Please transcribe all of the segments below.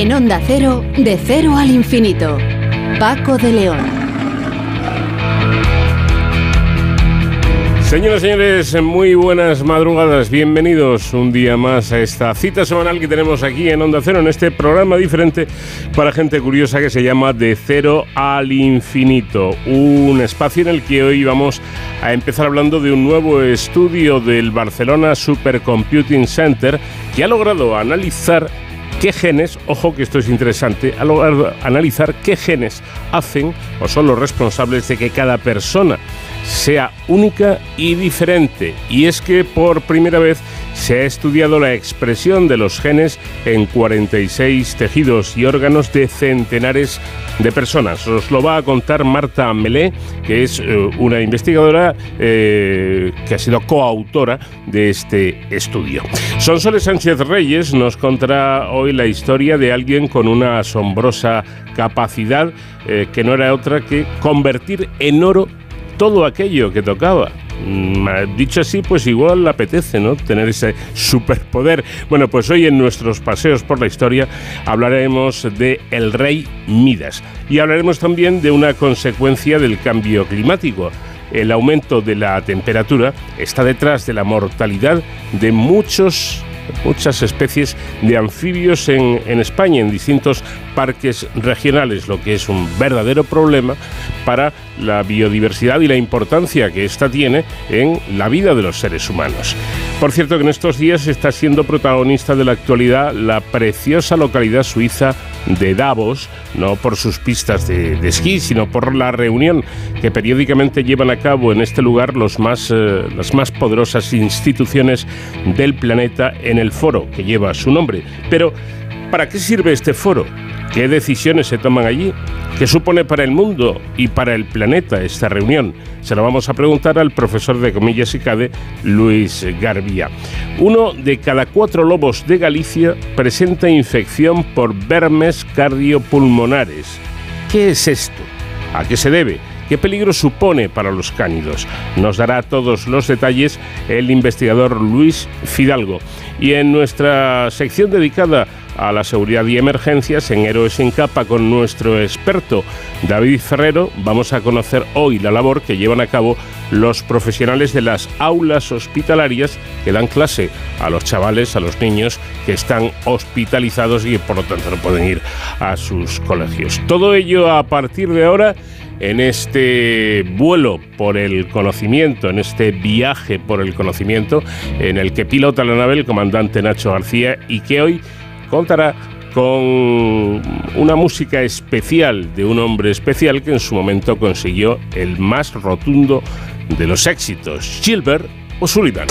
En Onda Cero, de cero al infinito. Paco de León. Señoras y señores, muy buenas madrugadas. Bienvenidos un día más a esta cita semanal que tenemos aquí en Onda Cero, en este programa diferente para gente curiosa que se llama De Cero al Infinito. Un espacio en el que hoy vamos a empezar hablando de un nuevo estudio del Barcelona Supercomputing Center que ha logrado analizar qué genes, ojo que esto es interesante, ha logrado analizar qué genes hacen o son los responsables de que cada persona sea única y diferente. Y es que por primera vez se ha estudiado la expresión de los genes en 46 tejidos y órganos de centenares de personas. Os lo va a contar Marta Melé, que es eh, una investigadora eh, que ha sido coautora de este estudio. Sonsoles Sánchez Reyes nos contará hoy la historia de alguien con una asombrosa capacidad eh, que no era otra que convertir en oro todo aquello que tocaba. Mm, dicho así, pues igual le apetece, ¿no? Tener ese superpoder. Bueno, pues hoy en nuestros paseos por la historia hablaremos de el rey Midas y hablaremos también de una consecuencia del cambio climático. El aumento de la temperatura está detrás de la mortalidad de muchos muchas especies de anfibios en, en, España, en distintos parques regionales, lo que es un verdadero problema para la biodiversidad y la importancia que ésta tiene en la vida de los seres humanos. Por cierto que en estos días está siendo protagonista de la actualidad la preciosa localidad suiza de Davos, no por sus pistas de, esquí, sino por la reunión que periódicamente llevan a cabo en este lugar los más, eh, las más poderosas instituciones del planeta en el foro que lleva su nombre. Pero, ¿para qué sirve este foro? ¿Qué decisiones se toman allí? ¿Qué supone para el mundo y para el planeta esta reunión? Se lo vamos a preguntar al profesor de comillas y CADE, Luis Garbía. Uno de cada cuatro lobos de Galicia presenta infección por vermes cardiopulmonares. ¿Qué es esto? ¿A qué se debe? ¿Qué peligro supone para los cánidos? Nos dará todos los detalles el investigador Luis Fidalgo. Y en nuestra sección dedicada a la seguridad y emergencias en Héroes sin capa con nuestro experto David Ferrero. Vamos a conocer hoy la labor que llevan a cabo los profesionales de las aulas hospitalarias que dan clase a los chavales, a los niños que están hospitalizados y por lo tanto no pueden ir a sus colegios. Todo ello a partir de ahora en este vuelo por el conocimiento, en este viaje por el conocimiento en el que pilota la nave el comandante Nacho García y que hoy contará con una música especial de un hombre especial que en su momento consiguió el más rotundo de los éxitos, Gilbert O'Sullivan.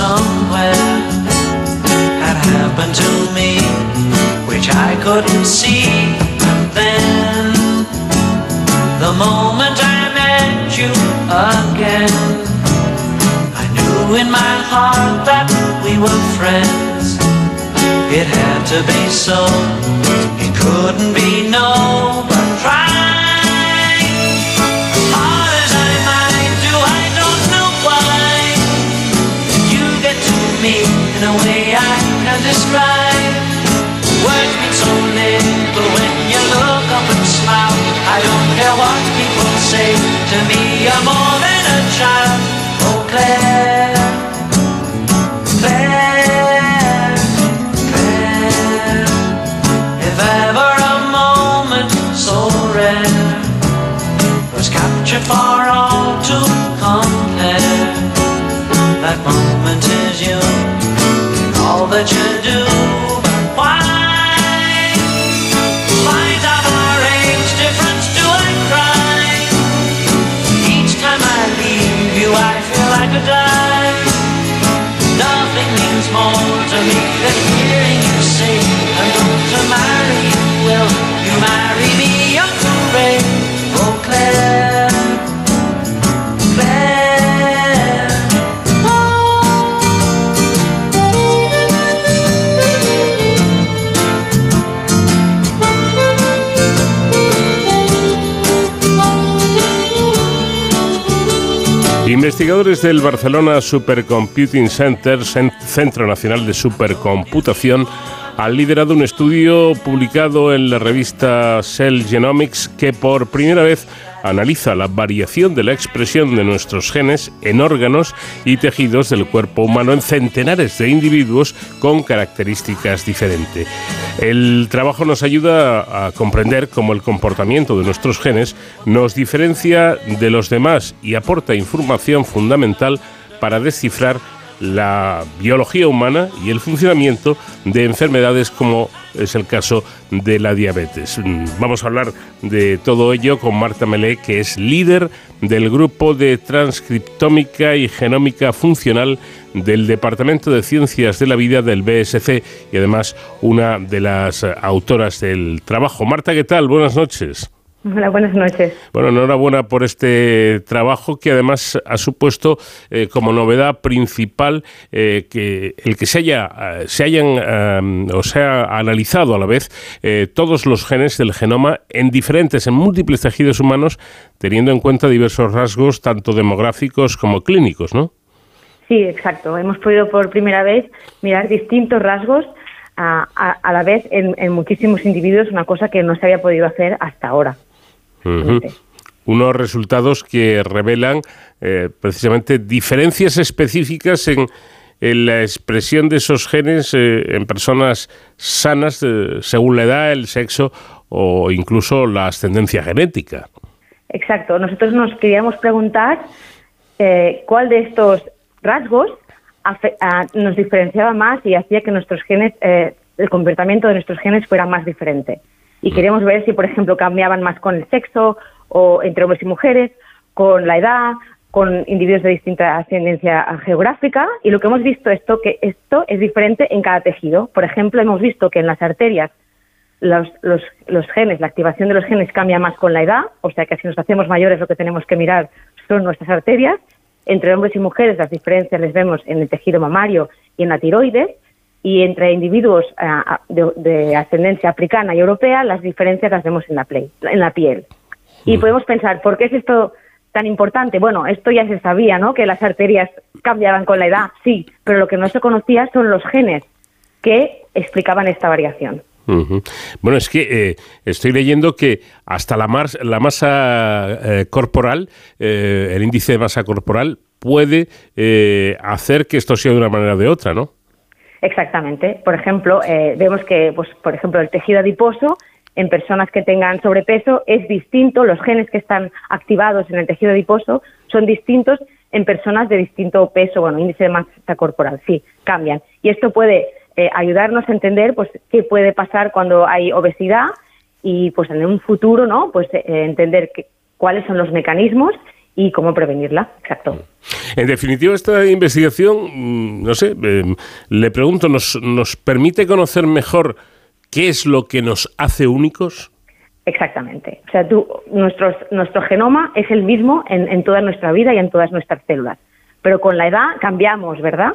as had happened to me, which I couldn't see. Then, the moment I met you again, I knew in my heart that we were friends. It had to be so, it couldn't be no, but try. As I might do, I don't know why you get to me in a way describe. Words when you look up and smile. I don't care what people say. To me, you're more than a child. Oh, Claire, than hearing you say I'm going to marry you. Will you marry me, Investigadores del Barcelona Supercomputing Center, Centro Nacional de Supercomputación, han liderado un estudio publicado en la revista Cell Genomics que por primera vez analiza la variación de la expresión de nuestros genes en órganos y tejidos del cuerpo humano en centenares de individuos con características diferentes. El trabajo nos ayuda a comprender cómo el comportamiento de nuestros genes nos diferencia de los demás y aporta información fundamental para descifrar la biología humana y el funcionamiento de enfermedades como es el caso de la diabetes. Mm, vamos a hablar de todo ello con Marta Melé, que es líder del grupo de transcriptómica y genómica funcional del Departamento de Ciencias de la Vida del BSC y además una de las autoras del trabajo. Marta, ¿qué tal? Buenas noches. Hola, buenas noches. Bueno, enhorabuena por este trabajo que además ha supuesto eh, como novedad principal eh, que el que se haya eh, se hayan o se ha analizado a la vez todos los genes del genoma en diferentes, en múltiples tejidos humanos, teniendo en cuenta diversos rasgos tanto demográficos como clínicos, ¿no? Sí, exacto. Hemos podido por primera vez mirar distintos rasgos a, la vez en, en muchísimos individuos, una cosa que no se había podido hacer hasta ahora. Unos resultados que revelan eh, precisamente diferencias específicas en, la expresión de esos genes eh, en personas sanas eh, según la edad, el sexo o incluso la ascendencia genética. Exacto. Nosotros nos queríamos preguntar cuál de estos rasgos nos diferenciaba más y hacía que nuestros genes, el comportamiento de nuestros genes fuera más diferente y queremos ver si, por ejemplo, cambiaban más con el sexo o entre hombres y mujeres, con la edad, con individuos de distinta ascendencia geográfica y lo que hemos visto es que esto es diferente en cada tejido. Por ejemplo, hemos visto que en las arterias los, los, los, genes, la activación de los genes cambia más con la edad, o sea que si nos hacemos mayores lo que tenemos que mirar son nuestras arterias. Entre hombres y mujeres las diferencias les vemos en el tejido mamario y en la tiroides y entre individuos eh, de, ascendencia africana y europea las diferencias las vemos en la, en la piel. Y mm. podemos pensar, ¿por qué es esto tan importante? Bueno, esto ya se sabía, ¿no? Que las arterias cambiaban con la edad, sí, pero lo que no se conocía son los genes que explicaban esta variación. Bueno, es que eh, estoy leyendo que hasta la, la masa eh, corporal, el índice de masa corporal, puede hacer que esto sea de una manera o de otra, ¿no? Exactamente. Por ejemplo, eh, vemos que, pues, por ejemplo, el tejido adiposo en personas que tengan sobrepeso es distinto, los genes que están activados en el tejido adiposo son distintos en personas de distinto peso, bueno, índice de masa corporal, sí, cambian. Y esto puede eh, ayudarnos a entender pues qué puede pasar cuando hay obesidad y pues en un futuro, ¿no? Pues eh, entender cuáles son los mecanismos y cómo prevenirla. Exacto. En definitiva, esta investigación, mm, no sé, em, le pregunto, ¿nos, ¿nos permite conocer mejor qué es lo que nos hace únicos? Exactamente. O sea, tú, nuestros, nuestro genoma es el mismo en, en toda nuestra vida y en todas nuestras células. Pero con la edad cambiamos, ¿verdad?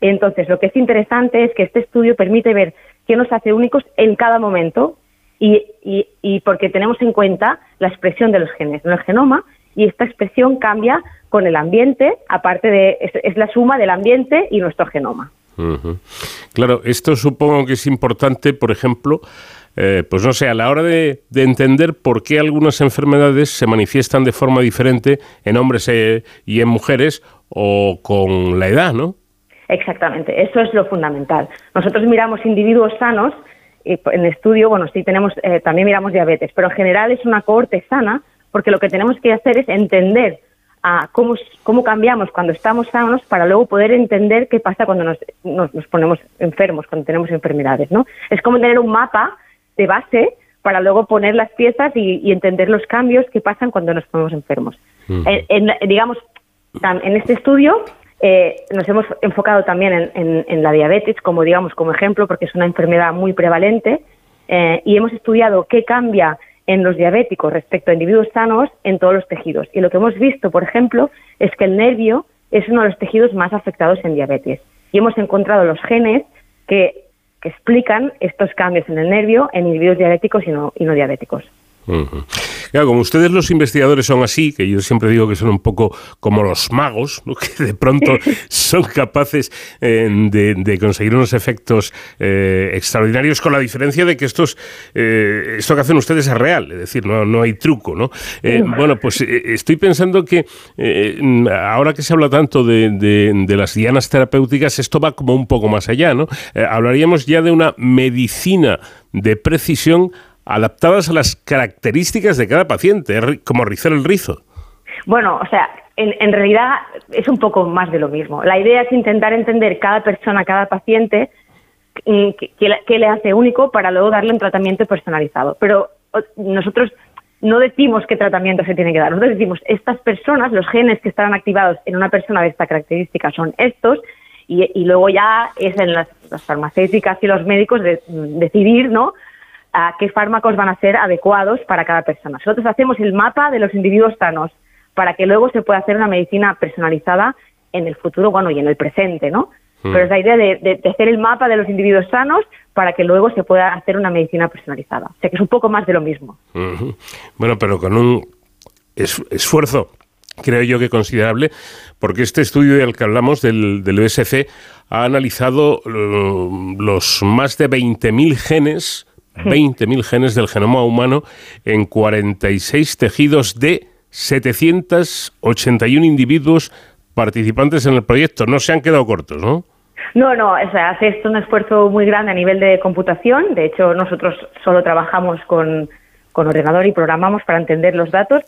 Entonces, lo que es interesante es que este estudio permite ver qué nos hace únicos en cada momento y, y, y porque tenemos en cuenta la expresión de los genes en el genoma y esta expresión cambia con el ambiente, aparte de, es, la suma del ambiente y nuestro genoma. Claro, esto supongo que es importante, por ejemplo, eh, pues no sé, a la hora de, entender por qué algunas enfermedades se manifiestan de forma diferente en hombres eh, y en mujeres o con la edad, ¿no? Exactamente, eso es lo fundamental. Nosotros miramos individuos sanos, y en el estudio, bueno, sí tenemos, eh, también miramos diabetes, pero en general es una cohorte sana porque lo que tenemos que hacer es entender a cómo, cómo cambiamos cuando estamos sanos para luego poder entender qué pasa cuando nos, nos, ponemos enfermos, cuando tenemos enfermedades, ¿no? Es como tener un mapa de base para luego poner las piezas y, entender los cambios que pasan cuando nos ponemos enfermos. en, digamos, en este estudio eh, nos hemos enfocado también en, la diabetes como, digamos, como ejemplo, porque es una enfermedad muy prevalente, eh, y hemos estudiado qué cambia en los diabéticos respecto a individuos sanos en todos los tejidos. Y lo que hemos visto, por ejemplo, es que el nervio es uno de los tejidos más afectados en diabetes. Y hemos encontrado los genes que, explican estos cambios en el nervio en individuos diabéticos y no, y no diabéticos. Como ustedes los investigadores son así, que yo siempre digo que son un poco como los magos, que de pronto son capaces eh, de, conseguir unos efectos eh, extraordinarios, con la diferencia de que estos, eh, esto que hacen ustedes es real, es decir, no, no hay truco. ¿no? bueno, pues estoy pensando que ahora que se habla tanto de, de, las dianas terapéuticas, esto va como un poco más allá. ¿no? hablaríamos ya de una medicina de precisión adaptadas a las características de cada paciente, como rizar el rizo. Bueno, o sea, en, realidad es un poco más de lo mismo. La idea es intentar entender cada persona, cada paciente, mm, qué le hace único para luego darle un tratamiento personalizado. Pero nosotros no decimos qué tratamiento se tiene que dar. Nosotros decimos, estas personas, los genes que estarán activados en una persona de esta característica son estos, y, luego ya es en las, farmacéuticas y los médicos de, decidir, ¿no? A qué fármacos van a ser adecuados para cada persona. Nosotros hacemos el mapa de los individuos sanos para que luego se pueda hacer una medicina personalizada en el futuro, bueno, y en el presente, ¿no? Hmm. Pero es la idea de, hacer el mapa de los individuos sanos para que luego se pueda hacer una medicina personalizada. O sea que es un poco más de lo mismo. Bueno, pero con un esfuerzo, creo yo que considerable, porque este estudio del que hablamos, del, del USC, ha analizado uh, los más de 20.000 genes 20.000 genes del genoma humano en 46 tejidos de 781 individuos participantes en el proyecto. No se han quedado cortos, ¿no? No, no, o sea, hace esto un esfuerzo muy grande a nivel de computación. De hecho, nosotros solo trabajamos con, con ordenador y programamos para entender los datos.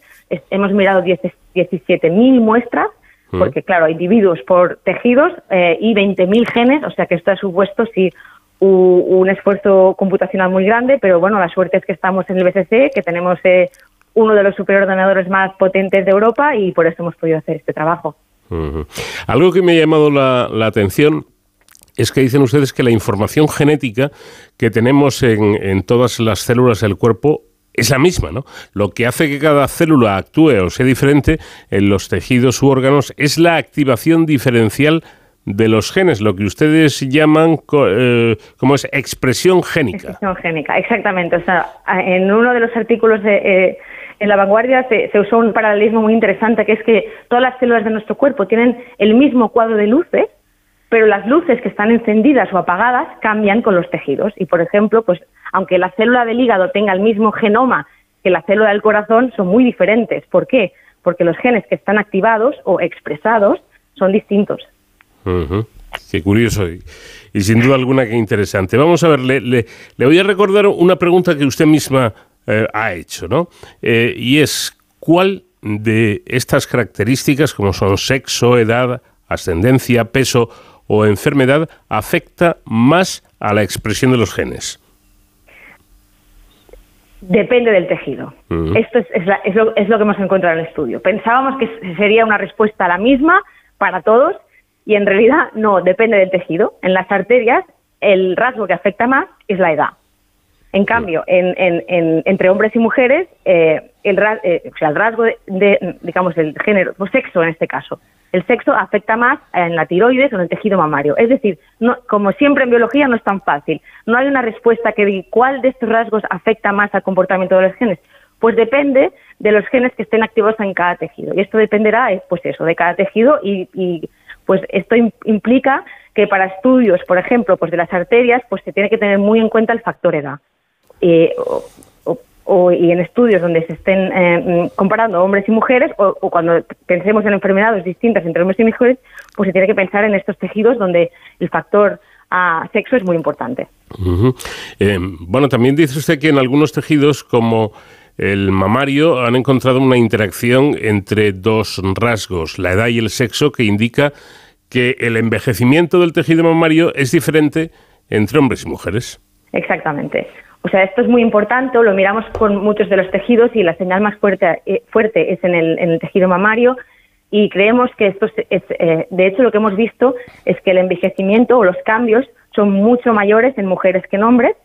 hemos mirado 17.000 muestras, mm. porque claro, hay individuos por tejidos eh, y 20.000 genes, o sea que esto ha supuesto sí un esfuerzo computacional muy grande, pero bueno, la suerte es que estamos en el BCC, que tenemos eh, uno de los superordenadores más potentes de Europa y por eso hemos podido hacer este trabajo. Algo que me ha llamado la, atención es que dicen ustedes que la información genética que tenemos en, en, todas las células del cuerpo es la misma, ¿no? Lo que hace que cada célula actúe o sea diferente en los tejidos u órganos es la activación diferencial de los genes, lo que ustedes llaman eh, como es expresión génica. Expresión génica, exactamente. O sea, en uno de los artículos de, eh, en la vanguardia se, usó un paralelismo muy interesante, que es que todas las células de nuestro cuerpo tienen el mismo cuadro de luces, pero las luces que están encendidas o apagadas cambian con los tejidos. Y, por ejemplo, pues aunque la célula del hígado tenga el mismo genoma que la célula del corazón, son muy diferentes. ¿Por qué? Porque los genes que están activados o expresados son distintos. Qué curioso y, sin duda alguna que interesante. Vamos a ver, le, le, voy a recordar una pregunta que usted misma eh, ha hecho, ¿no? Eh, y es, ¿cuál de estas características, como son sexo, edad, ascendencia, peso o enfermedad, afecta más a la expresión de los genes? Depende del tejido. Esto es, es, lo, es, lo, que hemos encontrado en el estudio. Pensábamos que sería una respuesta la misma para todos y en realidad no, depende del tejido. En las arterias el rasgo que afecta más es la edad. En cambio, entre hombres y mujeres, eh, el, eh, o sea, el rasgo de, digamos, el género, o sexo en este caso, el sexo afecta más en la tiroides o en el tejido mamario. Es decir, no, como siempre en biología no es tan fácil. No hay una respuesta que diga cuál de estos rasgos afecta más al comportamiento de los genes. Pues depende de los genes que estén activos en cada tejido. Y esto dependerá, pues eso, de cada tejido y pues esto implica que para estudios, por ejemplo, pues de las arterias, pues se tiene que tener muy en cuenta el factor edad. O, y en estudios donde se estén eh, comparando hombres y mujeres, o, cuando pensemos en enfermedades distintas entre hombres y mujeres, pues se tiene que pensar en estos tejidos donde el factor a sexo es muy importante. Eh, bueno, también dice usted que en algunos tejidos como el mamario han encontrado una interacción entre dos rasgos, la edad y el sexo, que indica que el envejecimiento del tejido mamario es diferente entre hombres y mujeres. Exactamente. O sea, esto es muy importante, lo miramos con muchos de los tejidos y la señal más fuerte, eh, es en el, tejido mamario y creemos que esto es, eh, de hecho lo que hemos visto es que el envejecimiento o los cambios son mucho mayores en mujeres que en hombres.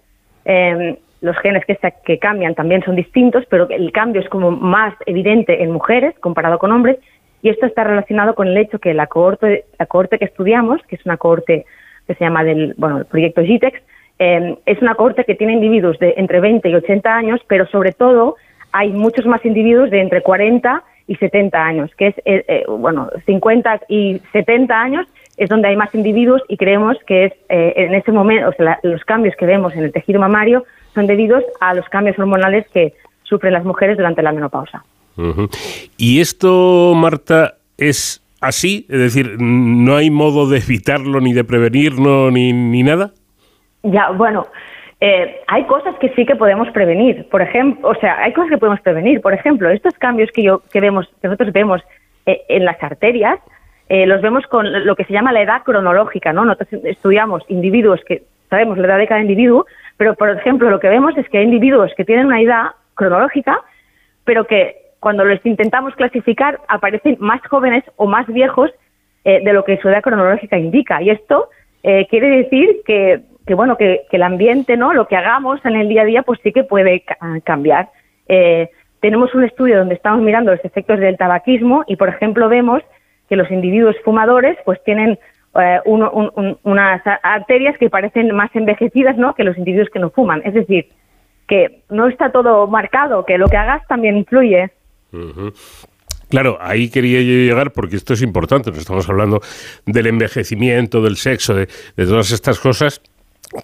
Eh, los genes que, que cambian también son distintos, pero el cambio es como más evidente en mujeres comparado con hombres, y esto está relacionado con el hecho que la cohorte, la cohorte que estudiamos, que es una cohorte que se llama del bueno, el proyecto GITEX, eh, es una cohorte que tiene individuos de entre 20 y 80 años, pero sobre todo hay muchos más individuos de entre 40 y 70 años, que es, eh, eh, bueno, 50 y 70 años es donde hay más individuos y creemos que es eh, en ese momento, o sea, los cambios que vemos en el tejido mamario son debidos a los cambios hormonales que sufren las mujeres durante la menopausa. Y esto, Marta, es así, es decir, no hay modo de evitarlo ni de prevenirlo ni, ni nada. Ya, bueno, eh, hay cosas que sí que podemos prevenir. Por ejemplo, o sea, hay cosas que podemos prevenir. Por ejemplo, estos cambios que yo que vemos, que nosotros vemos eh, en las arterias, eh, los vemos con lo que se llama la edad cronológica, ¿no? Nosotros estudiamos individuos que sabemos la edad de cada individuo, pero por ejemplo lo que vemos es que hay individuos que tienen una edad cronológica, pero que cuando los intentamos clasificar aparecen más jóvenes o más viejos eh, de lo que su edad cronológica indica. Y esto eh, quiere decir que, que bueno que, el ambiente, no, lo que hagamos en el día a día, pues sí que puede cambiar. Eh, tenemos un estudio donde estamos mirando los efectos del tabaquismo y, por ejemplo, vemos que los individuos fumadores, pues tienen unas arterias que parecen más envejecidas, ¿no, que los individuos que no fuman. Es decir, que no está todo marcado, que lo que hagas también influye. Claro, ahí quería yo llegar porque esto es importante. Nos estamos hablando del envejecimiento, del sexo, de, todas estas cosas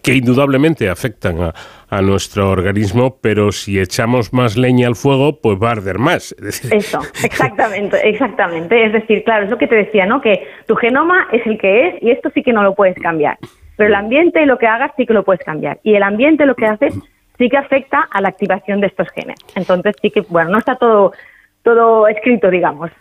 que indudablemente afectan a, a, nuestro organismo, pero si echamos más leña al fuego, pues va a arder más. Eso, exactamente, exactamente. Es decir, claro, es lo que te decía, ¿no? Que tu genoma es el que es y esto sí que no lo puedes cambiar. Pero el ambiente, lo que hagas, sí que lo puedes cambiar. Y el ambiente lo que hace sí que afecta a la activación de estos genes. Entonces sí que, bueno, no está todo todo escrito, digamos.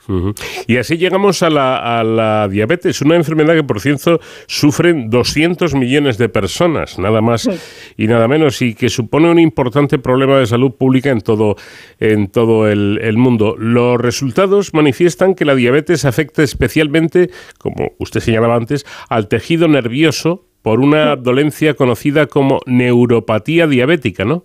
Y así llegamos a la, a la, diabetes, una enfermedad que, por cierto, sufren 200 millones de personas, nada más y nada menos, y que supone un importante problema de salud pública en todo, en todo el, el, mundo. Los resultados manifiestan que la diabetes afecta especialmente, como usted señalaba antes, al tejido nervioso por una dolencia conocida como neuropatía diabética, ¿no?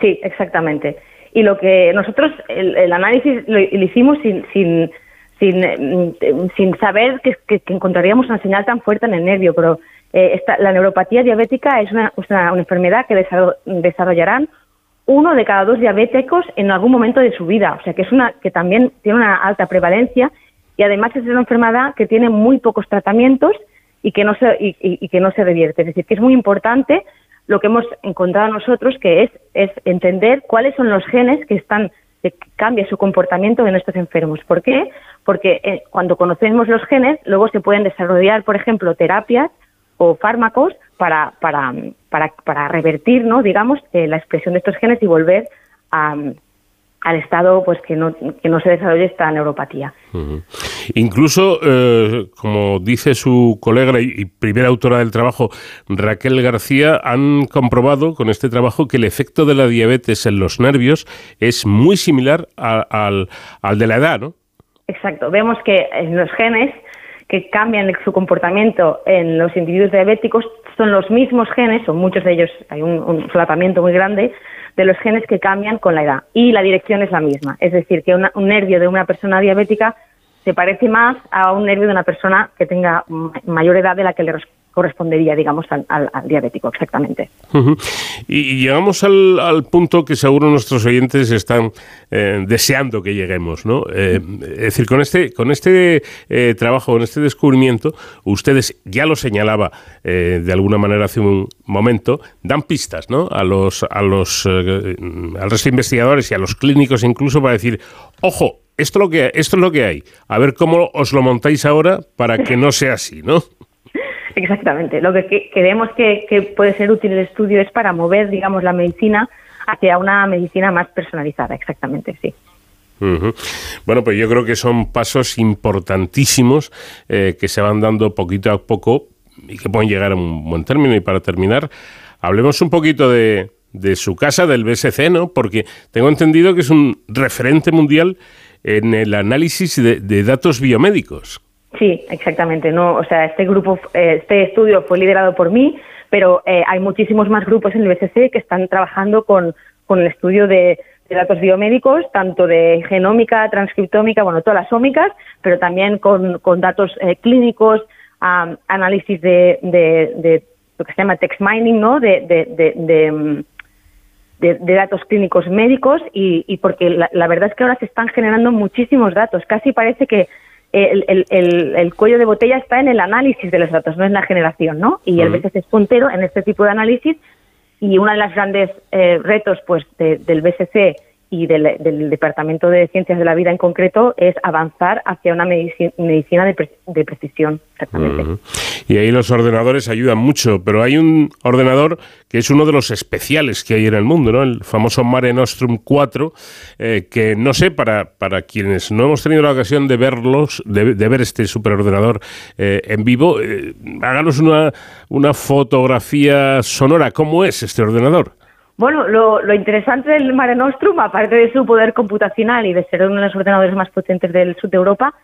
Sí, exactamente y lo que nosotros, el, análisis lo, hicimos sin, sin, sin, mm, sin saber que, que, encontraríamos una señal tan fuerte en el nervio, pero eh, la neuropatía diabética es una, una, enfermedad que desarrollarán uno de cada dos diabéticos en algún momento de su vida, o sea que es una que también tiene una alta prevalencia y además es una enfermedad que tiene muy pocos tratamientos y que no se y, y que no se revierte, es decir, que es muy importante lo que hemos encontrado nosotros, que es, es entender cuáles son los genes que están que cambia su comportamiento en estos enfermos. ¿Por qué? Porque eh, cuando conocemos los genes, luego se pueden desarrollar, por ejemplo, terapias o fármacos para, para, para, para revertir, ¿no? digamos, eh, la expresión de estos genes y volver a, al estado pues que no, que no se desarrolle esta neuropatía. Incluso, eh, como dice su colega y, primera autora del trabajo, Raquel García, han comprobado con este trabajo que el efecto de la diabetes en los nervios es muy similar al, al de la edad, ¿no? Exacto. Vemos que en los genes que cambian su comportamiento en los individuos diabéticos son los mismos genes, o muchos de ellos, hay un, un solapamiento muy grande, de los genes que cambian con la edad. Y la dirección es la misma. Es decir, que un nervio de una persona diabética se parece más a un nervio de una persona que tenga mayor edad de la que le correspondería, digamos, al, diabético, exactamente. Y llegamos al, punto que seguro nuestros oyentes están eh, deseando que lleguemos, ¿no? Eh, es decir, con este, con este eh, trabajo, con este descubrimiento, ustedes, ya lo señalaba de alguna manera hace un momento, dan pistas, ¿no? A los, a los, al resto de investigadores y a los clínicos incluso para decir, ojo, esto, lo que, esto es lo que hay. A ver cómo os lo montáis ahora para que no sea así, ¿no? Exactamente. Lo que creemos que, puede ser útil el estudio es para mover, digamos, la medicina hacia una medicina más personalizada. Exactamente, sí. Bueno, pues yo creo que son pasos importantísimos eh, que se van dando poquito a poco y que pueden llegar a un buen término. Y para terminar, hablemos un poquito de, de su casa, del BSC, ¿no? Porque tengo entendido que es un referente mundial en el análisis de datos biomédicos. Sí, exactamente. No, o sea, este grupo, eh, este estudio fue liderado por mí, pero eh, hay muchísimos más grupos en el BSC que están trabajando con, con el estudio de, datos biomédicos, tanto de genómica, transcriptómica, bueno, todas las ómicas, pero también con, con datos eh, clínicos, análisis de, de, de, lo que se llama text mining, ¿no? De, de, de, de, datos clínicos médicos y, porque la, verdad es que ahora se están generando muchísimos datos. Casi parece que el, cuello de botella está en el análisis de los datos, no en la generación, ¿no? Y el BSC es puntero en este tipo de análisis y uno de los grandes eh, retos pues del BSC y del, Departamento de Ciencias de la Vida en concreto es avanzar hacia una medicina, de, precisión. Exactamente. Y ahí los ordenadores ayudan mucho, pero hay un ordenador que es uno de los especiales que hay en el mundo, ¿no? el famoso Mare Nostrum 4, eh, que no sé, para, para quienes no hemos tenido la ocasión de verlos, de, ver este superordenador eh, en vivo, eh, háganos una, una fotografía sonora. ¿Cómo es este ordenador? Bueno, lo, interesante del Mare Nostrum, aparte de su poder computacional y de ser uno de los ordenadores más potentes del sur de Europa,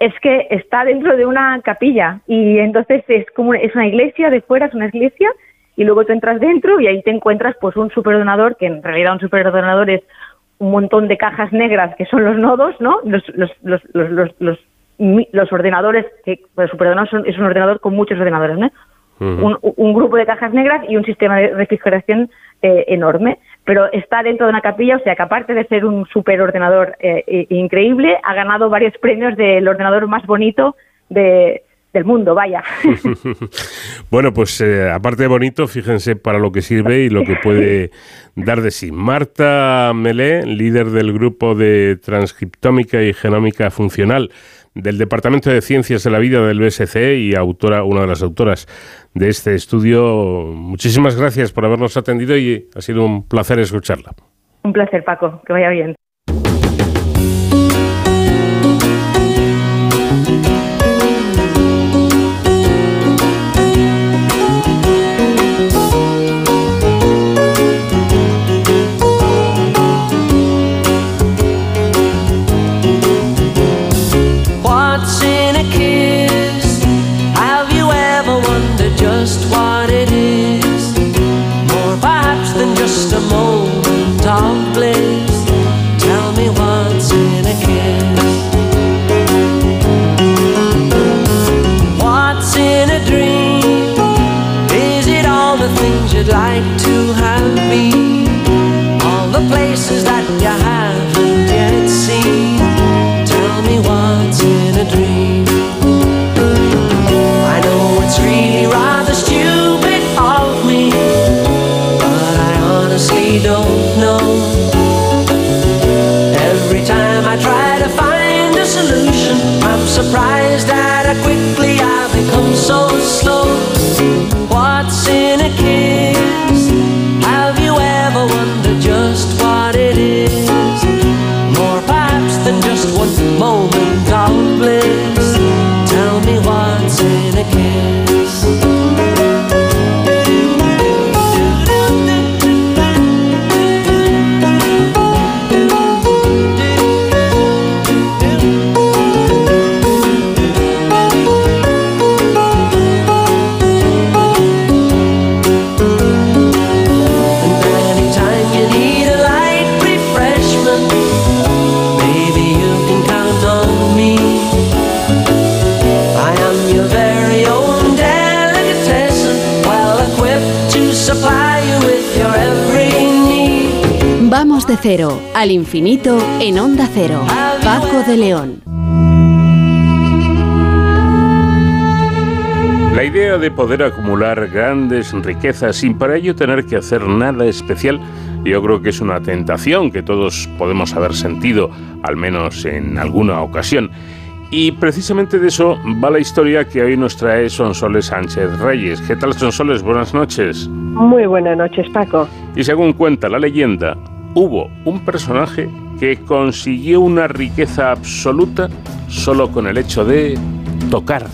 es que está dentro de una capilla y entonces es como es una iglesia de fuera, es una iglesia y luego tú entras dentro y ahí te encuentras pues un superordenador que en realidad un superordenador es un montón de cajas negras que son los nodos, ¿no? Los los los los ordenadores que pues, superordenador es un ordenador con muchos ordenadores, ¿no? Un, grupo de cajas negras y un sistema de refrigeración eh, enorme. Pero está dentro de una capilla, o sea que aparte de ser un superordenador eh, increíble, ha ganado varios premios del ordenador más bonito de, del mundo, vaya. bueno, pues eh, aparte de bonito, fíjense para lo que sirve y lo que puede dar de sí. Marta Melé, líder del grupo de transcriptómica y genómica funcional del Departamento de Ciencias de la Vida del BSC y autora, una de las autoras de este estudio. Muchísimas gracias por habernos atendido y ha sido un placer escucharla. Un placer, Paco. Que vaya bien. De cero al infinito en onda cero. Paco de León. La idea de poder acumular grandes riquezas sin para ello tener que hacer nada especial, yo creo que es una tentación que todos podemos haber sentido, al menos en alguna ocasión. Y precisamente de eso va la historia que hoy nos trae Sonsoles Sánchez Reyes. ¿Qué tal, Sonsoles? Buenas noches. Muy buenas noches, Paco. Y según cuenta la leyenda, hubo un personaje que consiguió una riqueza absoluta solo con el hecho de tocar.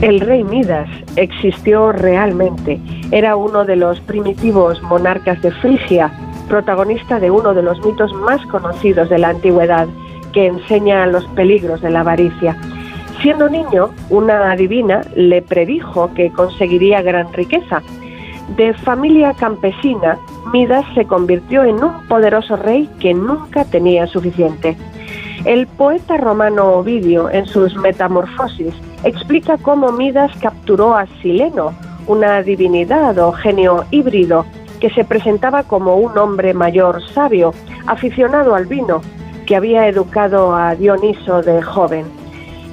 El rey Midas existió realmente. Era uno de los primitivos monarcas de Frisia, protagonista de uno de los mitos más conocidos de la antigüedad, que enseña los peligros de la avaricia. Siendo niño, una adivina le predijo que conseguiría gran riqueza. De familia campesina, Midas se convirtió en un poderoso rey que nunca tenía suficiente. El poeta romano Ovidio, en sus Metamorfosis, explica cómo Midas capturó a Sileno, una divinidad o genio híbrido, que se presentaba como un hombre mayor sabio, aficionado al vino, que había educado a Dioniso de joven.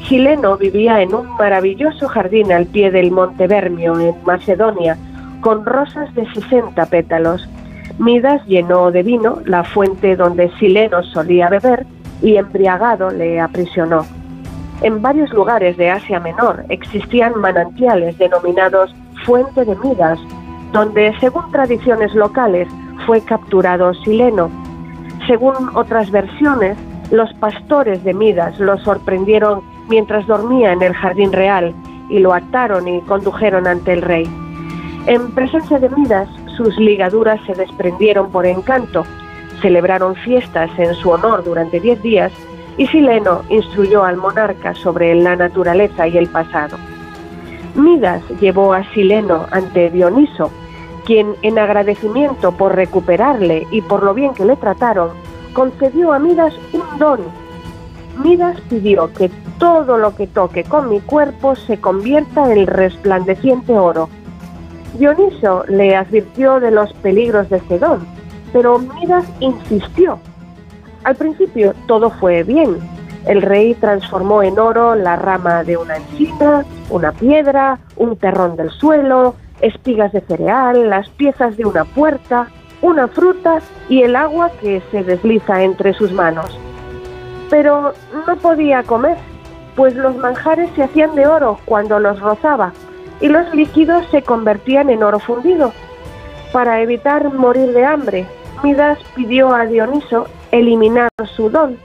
Sileno vivía en un maravilloso jardín al pie del Monte Vermio, en Macedonia, con rosas de 60 pétalos. Midas llenó de vino la fuente donde Sileno solía beber y embriagado le aprisionó. En varios lugares de Asia Menor existían manantiales denominados Fuente de Midas, donde, según tradiciones locales, fue capturado Sileno. Según otras versiones, los pastores de Midas lo sorprendieron mientras dormía en el jardín real y lo ataron y condujeron ante el rey. En presencia de Midas, sus ligaduras se desprendieron por encanto, celebraron fiestas en su honor durante diez días y Sileno instruyó al monarca sobre la naturaleza y el pasado. Midas llevó a Sileno ante Dioniso, quien en agradecimiento por recuperarle y por lo bien que le trataron, concedió a Midas un don. Midas pidió que todo lo que toque con mi cuerpo se convierta en resplandeciente oro. Dioniso le advirtió de los peligros de este don, pero Midas insistió. Al principio todo fue bien. El rey transformó en oro la rama de una encina, una piedra, un terrón del suelo, espigas de cereal, las piezas de una puerta, una fruta y el agua que se desliza entre sus manos. Pero no podía comer, pues los manjares se hacían de oro cuando los rozaba y los líquidos se convertían en oro fundido. Para evitar morir de hambre, Midas pidió a Dioniso eliminar su don.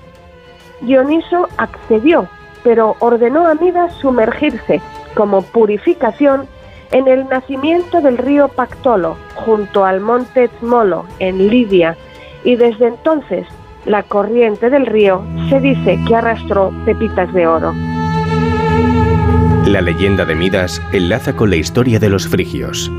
Dioniso accedió, pero ordenó a Midas sumergirse como purificación en el nacimiento del río Pactolo, junto al monte Tmolo, en Lidia, y desde entonces la corriente del río se dice que arrastró pepitas de oro. La leyenda de Midas enlaza con la historia de los frigios.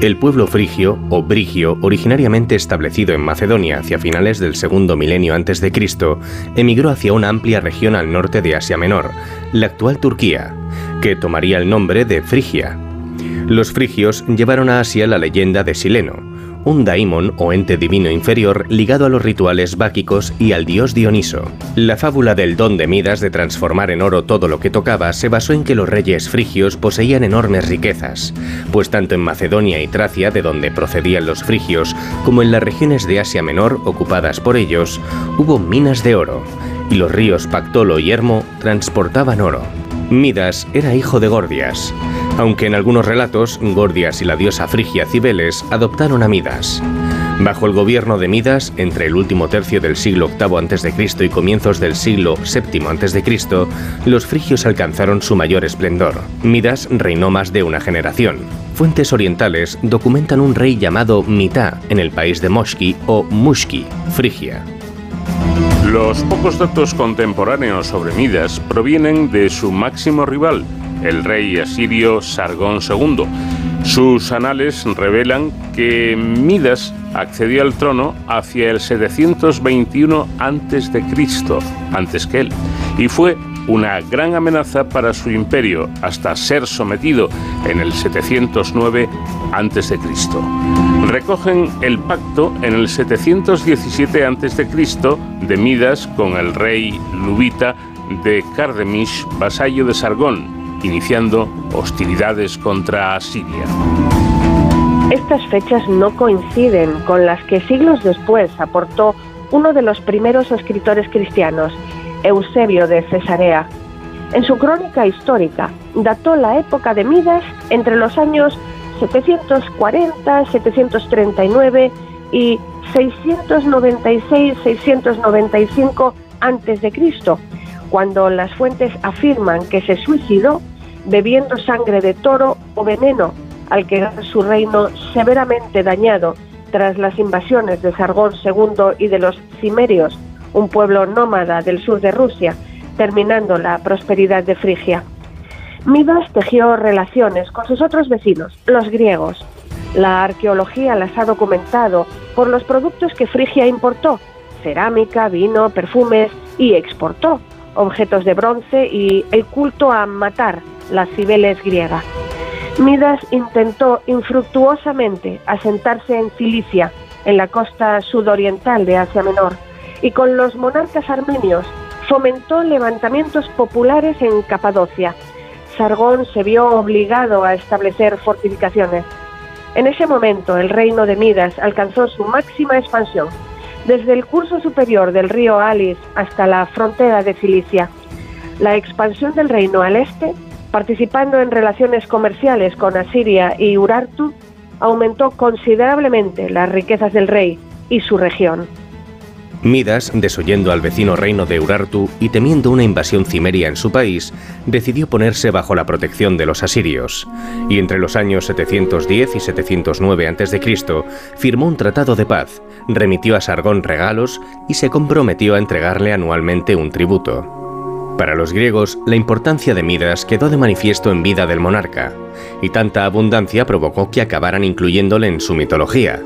El pueblo frigio o brigio, originariamente establecido en Macedonia hacia finales del segundo milenio antes de Cristo, emigró hacia una amplia región al norte de Asia Menor, la actual Turquía, que tomaría el nombre de Frigia. Los frigios llevaron a Asia la leyenda de Sileno, un daimon o ente divino inferior ligado a los rituales báquicos y al dios Dioniso. La fábula del don de Midas de transformar en oro todo lo que tocaba se basó en que los reyes frigios poseían enormes riquezas, pues tanto en Macedonia y Tracia, de donde procedían los frigios, como en las regiones de Asia Menor ocupadas por ellos, hubo minas de oro, y los ríos Pactolo y Hermo transportaban oro. Midas era hijo de Gordias, aunque en algunos relatos Gordias y la diosa frigia Cibeles adoptaron a Midas. Bajo el gobierno de Midas, entre el último tercio del siglo VIII a.C. y comienzos del siglo VII a.C., los frigios alcanzaron su mayor esplendor. Midas reinó más de una generación. Fuentes orientales documentan un rey llamado Mitá en el país de Moshki o Mushki, Frigia. Los pocos datos contemporáneos sobre Midas provienen de su máximo rival, el rey asirio Sargón II. Sus anales revelan que Midas accedió al trono hacia el 721 a.C., antes que él, y fue una gran amenaza para su imperio hasta ser sometido en el 709 a.C. Recogen el pacto en el 717 a.C. de Midas con el rey Lubita de Cardemish, vasallo de Sargón, iniciando hostilidades contra Asiria. Estas fechas no coinciden con las que siglos después aportó uno de los primeros escritores cristianos, Eusebio de Cesarea. En su crónica histórica dató la época de Midas entre los años 740, 739 y 696-695 a.C., cuando las fuentes afirman que se suicidó bebiendo sangre de toro o veneno al quedar su reino severamente dañado tras las invasiones de Sargón II y de los cimerios un pueblo nómada del sur de Rusia, terminando la prosperidad de Frigia. Midas tejió relaciones con sus otros vecinos, los griegos. La arqueología las ha documentado por los productos que Frigia importó, cerámica, vino, perfumes, y exportó objetos de bronce y el culto a matar, las cibeles griega. Midas intentó infructuosamente asentarse en Cilicia, en la costa sudoriental de Asia Menor, y con los monarcas armenios fomentó levantamientos populares en Capadocia. Sargón se vio obligado a establecer fortificaciones. En ese momento el reino de Midas alcanzó su máxima expansión, desde el curso superior del río Alis hasta la frontera de Cilicia. La expansión del reino al este, participando en relaciones comerciales con Asiria y Urartu, aumentó considerablemente las riquezas del rey y su región. Midas, desoyendo al vecino reino de Urartu y temiendo una invasión cimeria en su país, decidió ponerse bajo la protección de los asirios, y entre los años 710 y 709 a.C. firmó un tratado de paz, remitió a Sargón regalos y se comprometió a entregarle anualmente un tributo. Para los griegos, la importancia de Midas quedó de manifiesto en vida del monarca, y tanta abundancia provocó que acabaran incluyéndole en su mitología.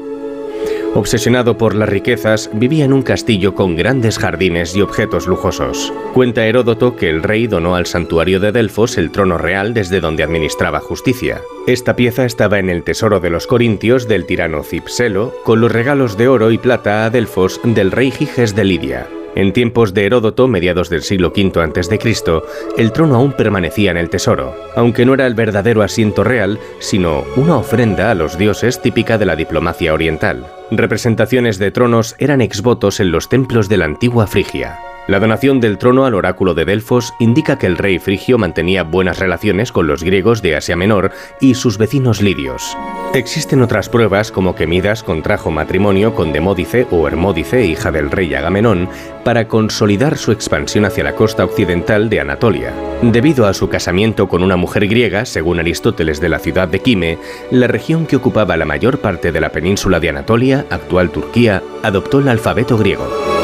Obsesionado por las riquezas, vivía en un castillo con grandes jardines y objetos lujosos. Cuenta Heródoto que el rey donó al santuario de Delfos el trono real desde donde administraba justicia. Esta pieza estaba en el tesoro de los corintios del tirano Cipselo, con los regalos de oro y plata a Delfos del rey Giges de Lidia. En tiempos de Heródoto, mediados del siglo V a.C., el trono aún permanecía en el tesoro, aunque no era el verdadero asiento real, sino una ofrenda a los dioses típica de la diplomacia oriental. Representaciones de tronos eran exvotos en los templos de la antigua Frigia. La donación del trono al oráculo de Delfos indica que el rey frigio mantenía buenas relaciones con los griegos de Asia Menor y sus vecinos lidios. Existen otras pruebas como que Midas contrajo matrimonio con Demódice o Hermódice, hija del rey Agamenón, para consolidar su expansión hacia la costa occidental de Anatolia. Debido a su casamiento con una mujer griega, según Aristóteles de la ciudad de Quime, la región que ocupaba la mayor parte de la península de Anatolia, actual Turquía, adoptó el alfabeto griego.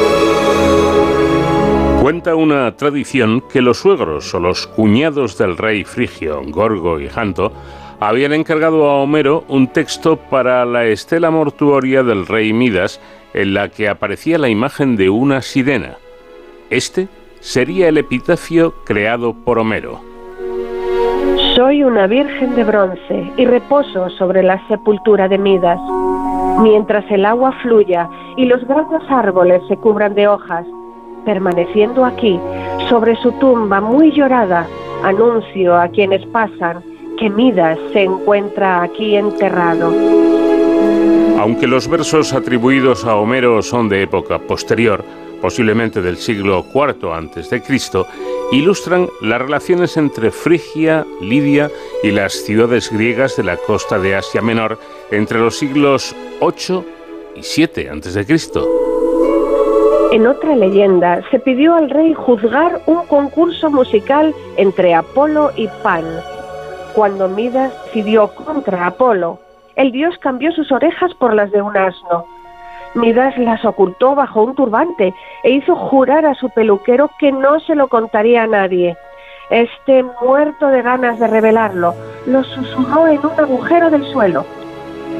Cuenta una tradición que los suegros o los cuñados del rey frigio, Gorgo y Janto, habían encargado a Homero un texto para la estela mortuoria del rey Midas en la que aparecía la imagen de una sirena. Este sería el epitafio creado por Homero. Soy una virgen de bronce y reposo sobre la sepultura de Midas. Mientras el agua fluya y los grandes árboles se cubran de hojas, permaneciendo aquí, sobre su tumba muy llorada, anuncio a quienes pasan que Midas se encuentra aquí enterrado. Aunque los versos atribuidos a Homero son de época posterior, posiblemente del siglo IV a.C., ilustran las relaciones entre Frigia, Lidia y las ciudades griegas de la costa de Asia Menor entre los siglos 8 y 7 a.C. En otra leyenda se pidió al rey juzgar un concurso musical entre Apolo y Pan. Cuando Midas decidió contra Apolo, el dios cambió sus orejas por las de un asno. Midas las ocultó bajo un turbante e hizo jurar a su peluquero que no se lo contaría a nadie. Este, muerto de ganas de revelarlo, lo susurró en un agujero del suelo.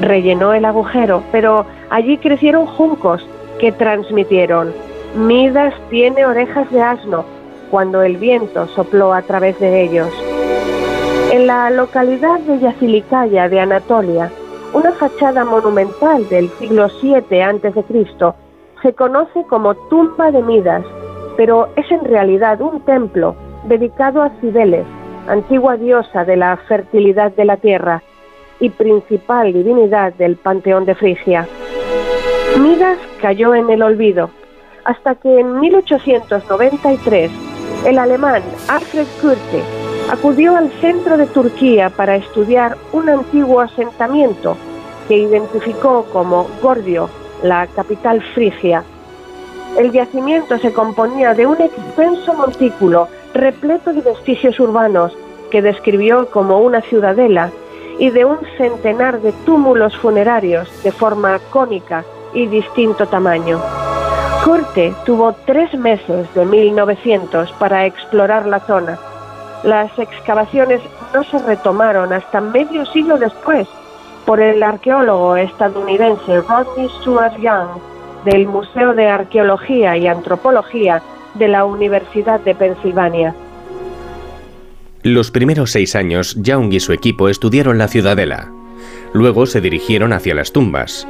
Rellenó el agujero, pero allí crecieron juncos que transmitieron. Midas tiene orejas de asno cuando el viento sopló a través de ellos. En la localidad de Yacilicaya de Anatolia, una fachada monumental del siglo VII a.C. se conoce como Tumba de Midas, pero es en realidad un templo dedicado a Cibeles, antigua diosa de la fertilidad de la tierra y principal divinidad del panteón de Frigia. Midas cayó en el olvido, hasta que en 1893 el alemán Alfred Kurte acudió al centro de Turquía para estudiar un antiguo asentamiento que identificó como Gordio, la capital frigia. El yacimiento se componía de un extenso montículo repleto de vestigios urbanos que describió como una ciudadela y de un centenar de túmulos funerarios de forma cónica y distinto tamaño. Corte tuvo tres meses de 1900 para explorar la zona. Las excavaciones no se retomaron hasta medio siglo después por el arqueólogo estadounidense Rodney Stuart Young del Museo de Arqueología y Antropología de la Universidad de Pensilvania. Los primeros seis años, Young y su equipo estudiaron la ciudadela. Luego se dirigieron hacia las tumbas.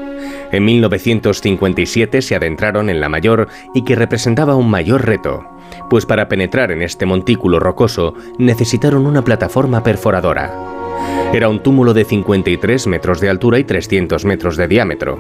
En 1957 se adentraron en la mayor y que representaba un mayor reto, pues para penetrar en este montículo rocoso necesitaron una plataforma perforadora. Era un túmulo de 53 metros de altura y 300 metros de diámetro,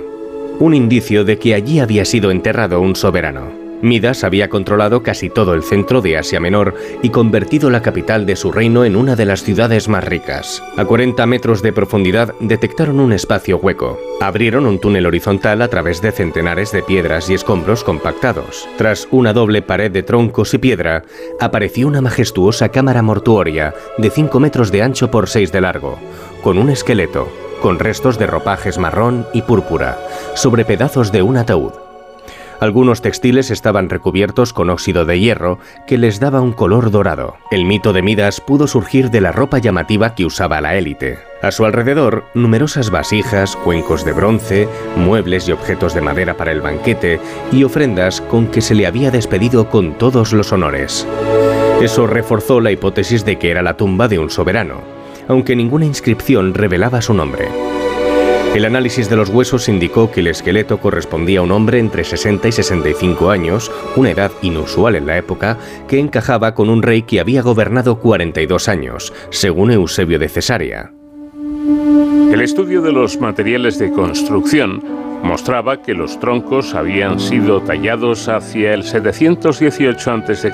un indicio de que allí había sido enterrado un soberano. Midas había controlado casi todo el centro de Asia Menor y convertido la capital de su reino en una de las ciudades más ricas. A 40 metros de profundidad detectaron un espacio hueco. Abrieron un túnel horizontal a través de centenares de piedras y escombros compactados. Tras una doble pared de troncos y piedra, apareció una majestuosa cámara mortuoria de 5 metros de ancho por 6 de largo, con un esqueleto, con restos de ropajes marrón y púrpura, sobre pedazos de un ataúd. Algunos textiles estaban recubiertos con óxido de hierro que les daba un color dorado. El mito de Midas pudo surgir de la ropa llamativa que usaba la élite. A su alrededor, numerosas vasijas, cuencos de bronce, muebles y objetos de madera para el banquete y ofrendas con que se le había despedido con todos los honores. Eso reforzó la hipótesis de que era la tumba de un soberano, aunque ninguna inscripción revelaba su nombre. El análisis de los huesos indicó que el esqueleto correspondía a un hombre entre 60 y 65 años, una edad inusual en la época, que encajaba con un rey que había gobernado 42 años, según Eusebio de Cesarea. El estudio de los materiales de construcción mostraba que los troncos habían sido tallados hacia el 718 a.C.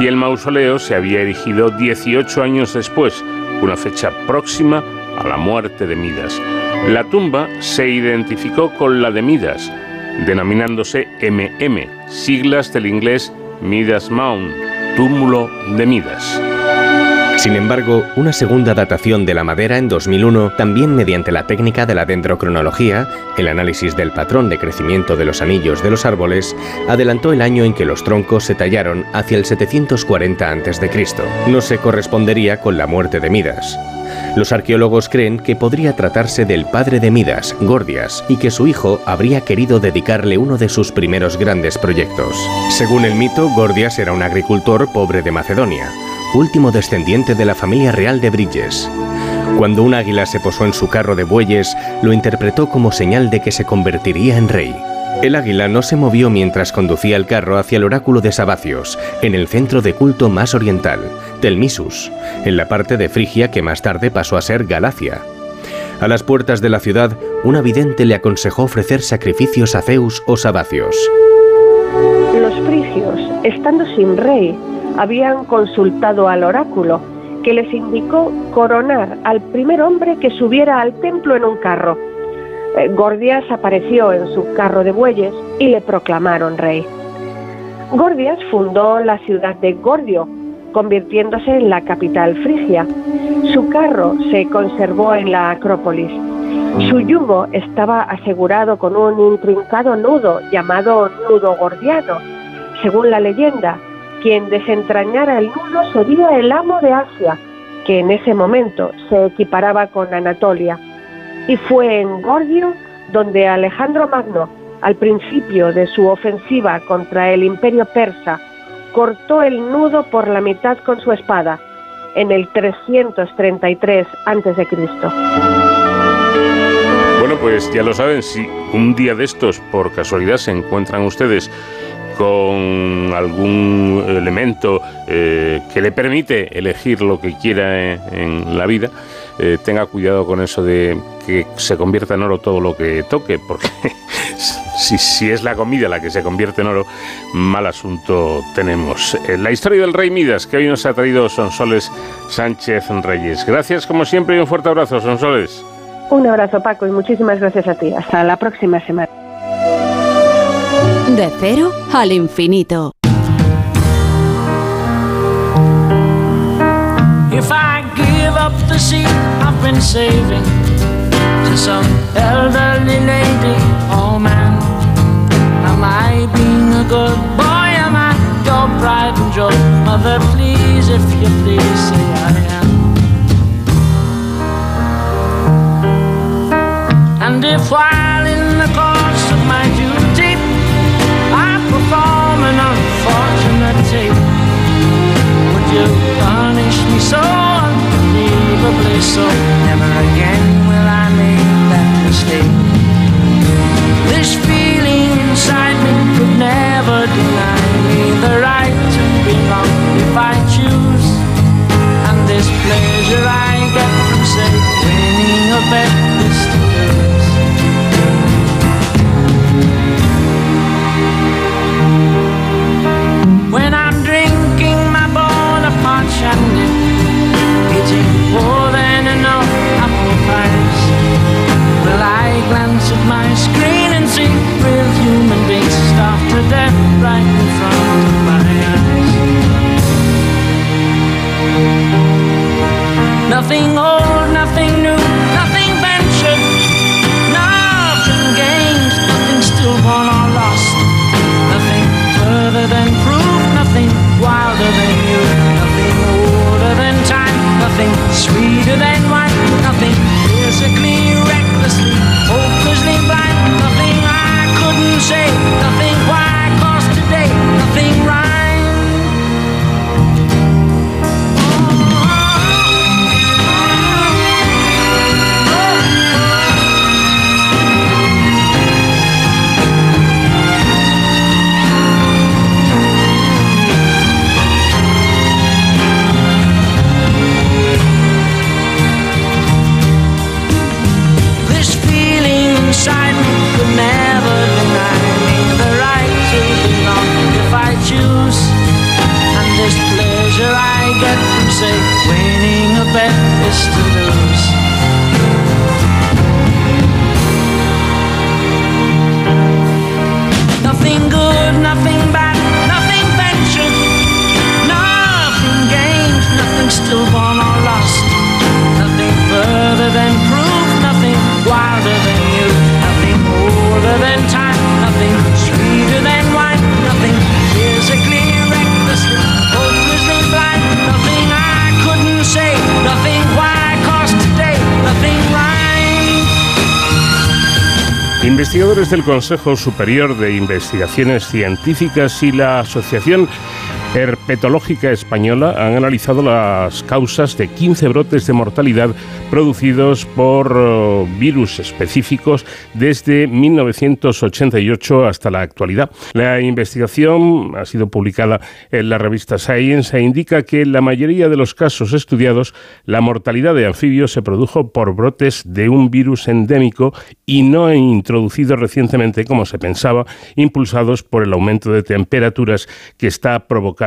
y el mausoleo se había erigido 18 años después, una fecha próxima a la muerte de Midas. La tumba se identificó con la de Midas, denominándose MM, siglas del inglés Midas Mound, túmulo de Midas. Sin embargo, una segunda datación de la madera en 2001, también mediante la técnica de la dendrocronología, el análisis del patrón de crecimiento de los anillos de los árboles, adelantó el año en que los troncos se tallaron hacia el 740 a.C. No se correspondería con la muerte de Midas. Los arqueólogos creen que podría tratarse del padre de Midas, Gordias, y que su hijo habría querido dedicarle uno de sus primeros grandes proyectos. Según el mito, Gordias era un agricultor pobre de Macedonia, último descendiente de la familia real de Bridges. Cuando un águila se posó en su carro de bueyes, lo interpretó como señal de que se convertiría en rey. El águila no se movió mientras conducía el carro hacia el oráculo de Sabacios, en el centro de culto más oriental, Telmisus, en la parte de Frigia que más tarde pasó a ser Galacia. A las puertas de la ciudad, un vidente le aconsejó ofrecer sacrificios a Zeus o Sabacios. Los frigios, estando sin rey, habían consultado al oráculo, que les indicó coronar al primer hombre que subiera al templo en un carro. Eh, Gordias apareció en su carro de bueyes y le proclamaron rey. Gordias fundó la ciudad de Gordio, convirtiéndose en la capital frigia. Su carro se conservó en la Acrópolis. Su yugo estaba asegurado con un intrincado nudo llamado nudo gordiano. Según la leyenda, quien desentrañara el nudo sería el amo de Asia, que en ese momento se equiparaba con Anatolia. Y fue en Gordio donde Alejandro Magno, al principio de su ofensiva contra el imperio persa, cortó el nudo por la mitad con su espada, en el 333 a.C. Bueno, pues ya lo saben, si un día de estos por casualidad se encuentran ustedes con algún elemento eh, que le permite elegir lo que quiera en, la vida, eh, tenga cuidado con eso de que se convierta en oro todo lo que toque, porque si, si, es la comida la que se convierte en oro, mal asunto tenemos. Eh, la historia del rey Midas, que hoy nos ha traído Sonsoles Sánchez Reyes. Gracias como siempre y un fuerte abrazo, Sonsoles. Un abrazo Paco y muchísimas gracias a ti. Hasta la próxima semana. De cero al infinito. If I give up the seat I've been saving some elderly lady, oh man, am I being a good boy? Am I your pride and joy? Mother, please, if you please, say I am. And if while in the course of my duty I perform an unfortunate tape. Would you punish me so say so. Never again mistake. This feeling inside me could never deny me the right to belong if I choose. And this pleasure I get from, say, winning a bet is to lose. When I'm drinking my Bonaparte shandy, eating my screen and see real human beings starve to death right in front of my eyes? Nothing old, nothing new, nothing ventured, nothing gained, nothing stillborn or lost, nothing further than proof, nothing wilder than you, nothing older than time, nothing sweeter than Nothing good, nothing bad, nothing pension, nothing gained, nothing still won or lost, nothing further than proof, nothing wilder than you, nothing older than Investigadores del Consejo Superior de Investigaciones Científicas y la Asociación Herpetológica Española han analizado las causas de 15 brotes de mortalidad producidos por eh, virus específicos desde 1988 hasta la actualidad. La investigación ha sido publicada en la revista Science e indica que en la mayoría de los casos estudiados la mortalidad de anfibios se produjo por brotes de un virus endémico y no introducido recientemente como se pensaba, impulsados por el aumento de temperaturas que está provocando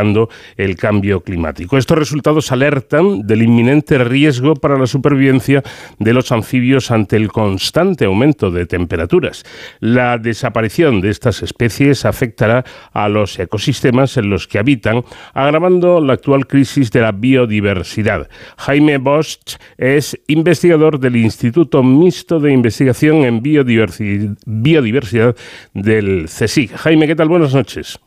el cambio climático. Estos resultados alertan del inminente riesgo para la supervivencia de los anfibios ante el constante aumento de temperaturas. La desaparición de estas especies afectará a los ecosistemas en los que habitan, agravando la actual crisis de la biodiversidad. Jaime Bosch es investigador del Instituto Mixto de Investigación en Biodiversi- Biodiversidad del CSIC. Jaime, ¿qué tal? Buenas noches.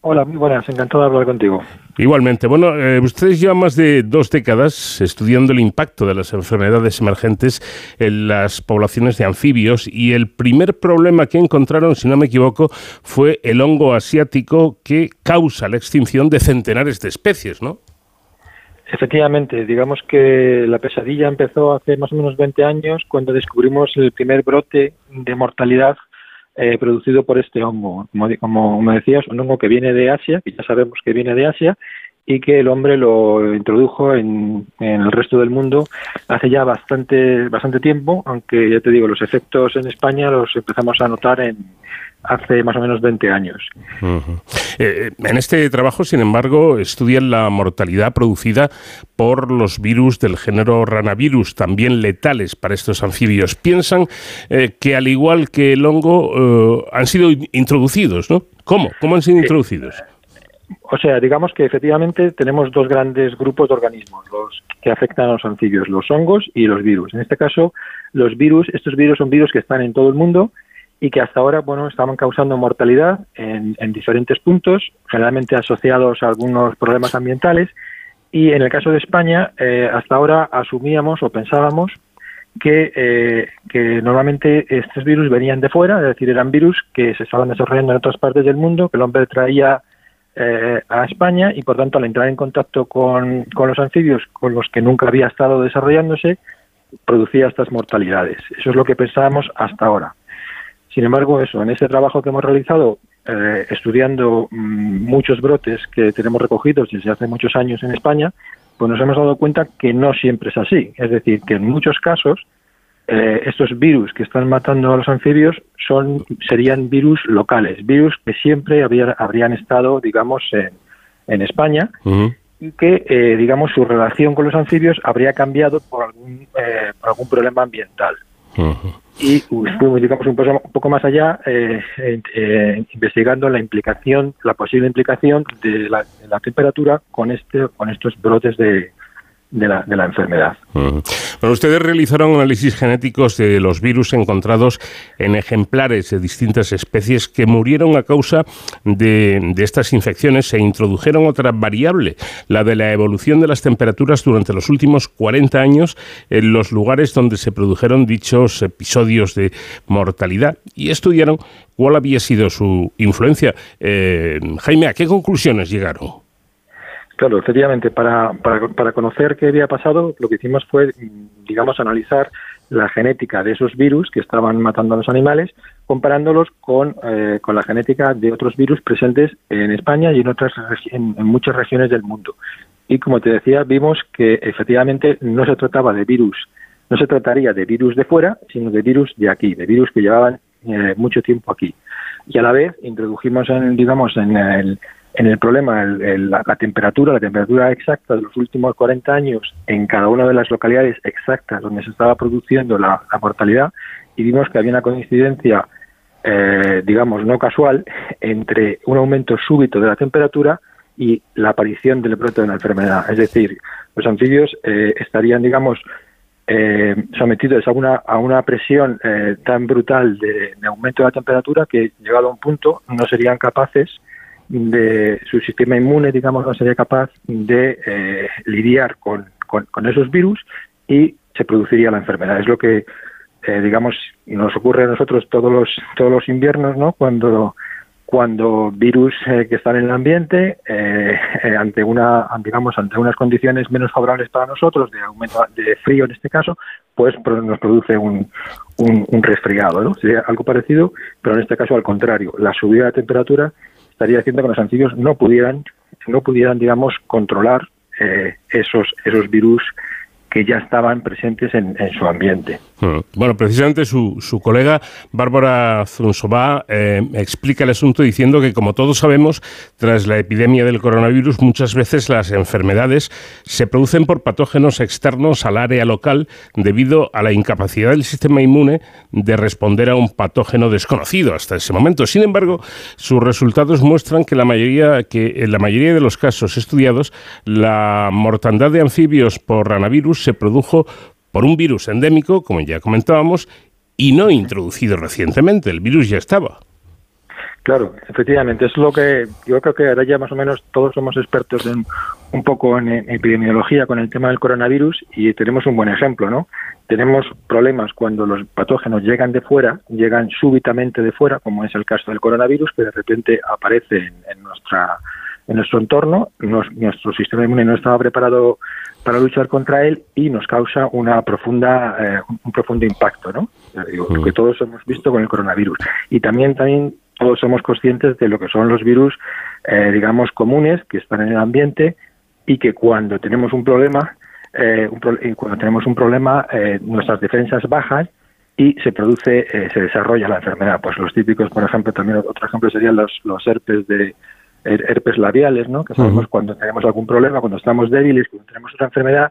Hola, muy buenas, encantado de hablar contigo. Igualmente, bueno, eh, ustedes llevan más de dos décadas estudiando el impacto de las enfermedades emergentes en las poblaciones de anfibios y el primer problema que encontraron, si no me equivoco, fue el hongo asiático que causa la extinción de centenares de especies, ¿no? Efectivamente, digamos que la pesadilla empezó hace más o menos 20 años cuando descubrimos el primer brote de mortalidad eh, producido por este hongo. Como, como decías, un hongo que viene de Asia, que ya sabemos que viene de Asia, y que el hombre lo introdujo en, en el resto del mundo hace ya bastante, bastante tiempo, aunque ya te digo, los efectos en España los empezamos a notar en hace más o menos 20 años. Ujú. Eh, en este trabajo, sin embargo, estudian la mortalidad producida por los virus del género ranavirus, también letales para estos anfibios. Piensan eh, que, al igual que el hongo, eh, han sido in- introducidos, ¿no? ¿Cómo? ¿Cómo han sido introducidos? O sea, digamos que efectivamente tenemos dos grandes grupos de organismos, los que afectan a los anfibios, los hongos y los virus. En este caso, los virus, estos virus son virus que están en todo el mundo y que hasta ahora, bueno, estaban causando mortalidad en, en diferentes puntos, generalmente asociados a algunos problemas ambientales. Y en el caso de España, eh, hasta ahora asumíamos o pensábamos que, eh, que normalmente estos virus venían de fuera, es decir, eran virus que se estaban desarrollando en otras partes del mundo, que el hombre traía eh, a España y por tanto al entrar en contacto con, con los anfibios con los que nunca había estado desarrollándose, producía estas mortalidades. Eso es lo que pensábamos hasta ahora. Sin embargo, eso, en ese trabajo que hemos realizado, eh, estudiando mm, muchos brotes que tenemos recogidos desde hace muchos años en España, pues nos hemos dado cuenta que no siempre es así. Es decir, que en muchos casos eh, estos virus que están matando a los anfibios son serían virus locales, virus que siempre habrían estado, digamos, en, en España y que, eh, digamos, su relación con los anfibios habría cambiado por algún, eh, por algún problema ambiental. Y fuimos, digamos, un poco, más allá, eh, investigando la implicación, la posible implicación de la, de la temperatura con este, con estos brotes de, de la, de la enfermedad. Bueno, ustedes realizaron análisis genéticos de los virus encontrados en ejemplares de distintas especies que murieron a causa de, de, estas infecciones e introdujeron otra variable, la de la evolución de las temperaturas durante los últimos 40 años en los lugares donde se produjeron dichos episodios de mortalidad y estudiaron cuál había sido su influencia. Eh, Jaime, ¿a qué conclusiones llegaron? Claro, efectivamente, para, para, para, conocer qué había pasado, lo que hicimos fue, digamos, analizar la genética de esos virus que estaban matando a los animales, comparándolos con, eh, con la genética de otros virus presentes en España y en, otras, en, en muchas regiones del mundo. Y como te decía, vimos que efectivamente no se trataba de virus, no se trataría de virus de fuera, sino de virus de aquí, de virus que llevaban eh, mucho tiempo aquí. Y a la vez introdujimos, en, digamos, en el en el problema, la, temperatura, la temperatura exacta de los últimos 40 años en cada una de las localidades exactas donde se estaba produciendo la, mortalidad y vimos que había una coincidencia, eh, digamos, no casual entre un aumento súbito de la temperatura y la aparición del brote de una enfermedad. Es decir, los anfibios eh, estarían, digamos, eh, sometidos a una, a una presión tan brutal de, aumento de la temperatura que, llegado a un punto, no serían capaces de su sistema inmune, digamos, no sería capaz de eh, lidiar con, con, esos virus y se produciría la enfermedad. Es lo que, eh, digamos, nos ocurre a nosotros todos los, todos los inviernos, ¿no? Cuando, cuando virus eh, que están en el ambiente, ante una, digamos, ante unas condiciones menos favorables para nosotros, de aumento de frío en este caso, pues nos produce un, un, un resfriado, ¿no? Sería algo parecido, pero en este caso al contrario. La subida de temperatura estaría haciendo que los anfibios no pudieran, no pudieran, digamos, controlar eh, esos, esos virus que ya estaban presentes en, su ambiente. Hmm. Bueno, precisamente su, colega Bárbara Zunsová eh, explica el asunto diciendo que, como todos sabemos, tras la epidemia del coronavirus, muchas veces las enfermedades se producen por patógenos externos al área local debido a la incapacidad del sistema inmune de responder a un patógeno desconocido hasta ese momento. Sin embargo, sus resultados muestran que, la mayoría, que en la mayoría de los casos estudiados, la mortandad de anfibios por ranavirus se produjo por un virus endémico, como ya comentábamos, y no introducido recientemente. El virus ya estaba. Claro, efectivamente, es lo que yo creo que ahora ya más o menos todos somos expertos en un poco en, epidemiología con el tema del coronavirus y tenemos un buen ejemplo, ¿no? Tenemos problemas cuando los patógenos llegan de fuera, llegan súbitamente de fuera, como es el caso del coronavirus, que de repente aparece en, nuestra en nuestro entorno, nuestro sistema inmune no estaba preparado para luchar contra él y nos causa una profunda eh, un profundo impacto, ¿no? Lo que todos hemos visto con el coronavirus y también también todos somos conscientes de lo que son los virus, eh, digamos comunes que están en el ambiente y que cuando tenemos un problema, eh, cuando tenemos un problema, nuestras defensas bajan y se produce, se desarrolla la enfermedad. Pues los típicos, por ejemplo, también otro ejemplo serían los, los herpes de herpes labiales, ¿no? que sabemos cuando tenemos algún problema, cuando estamos débiles, cuando tenemos otra enfermedad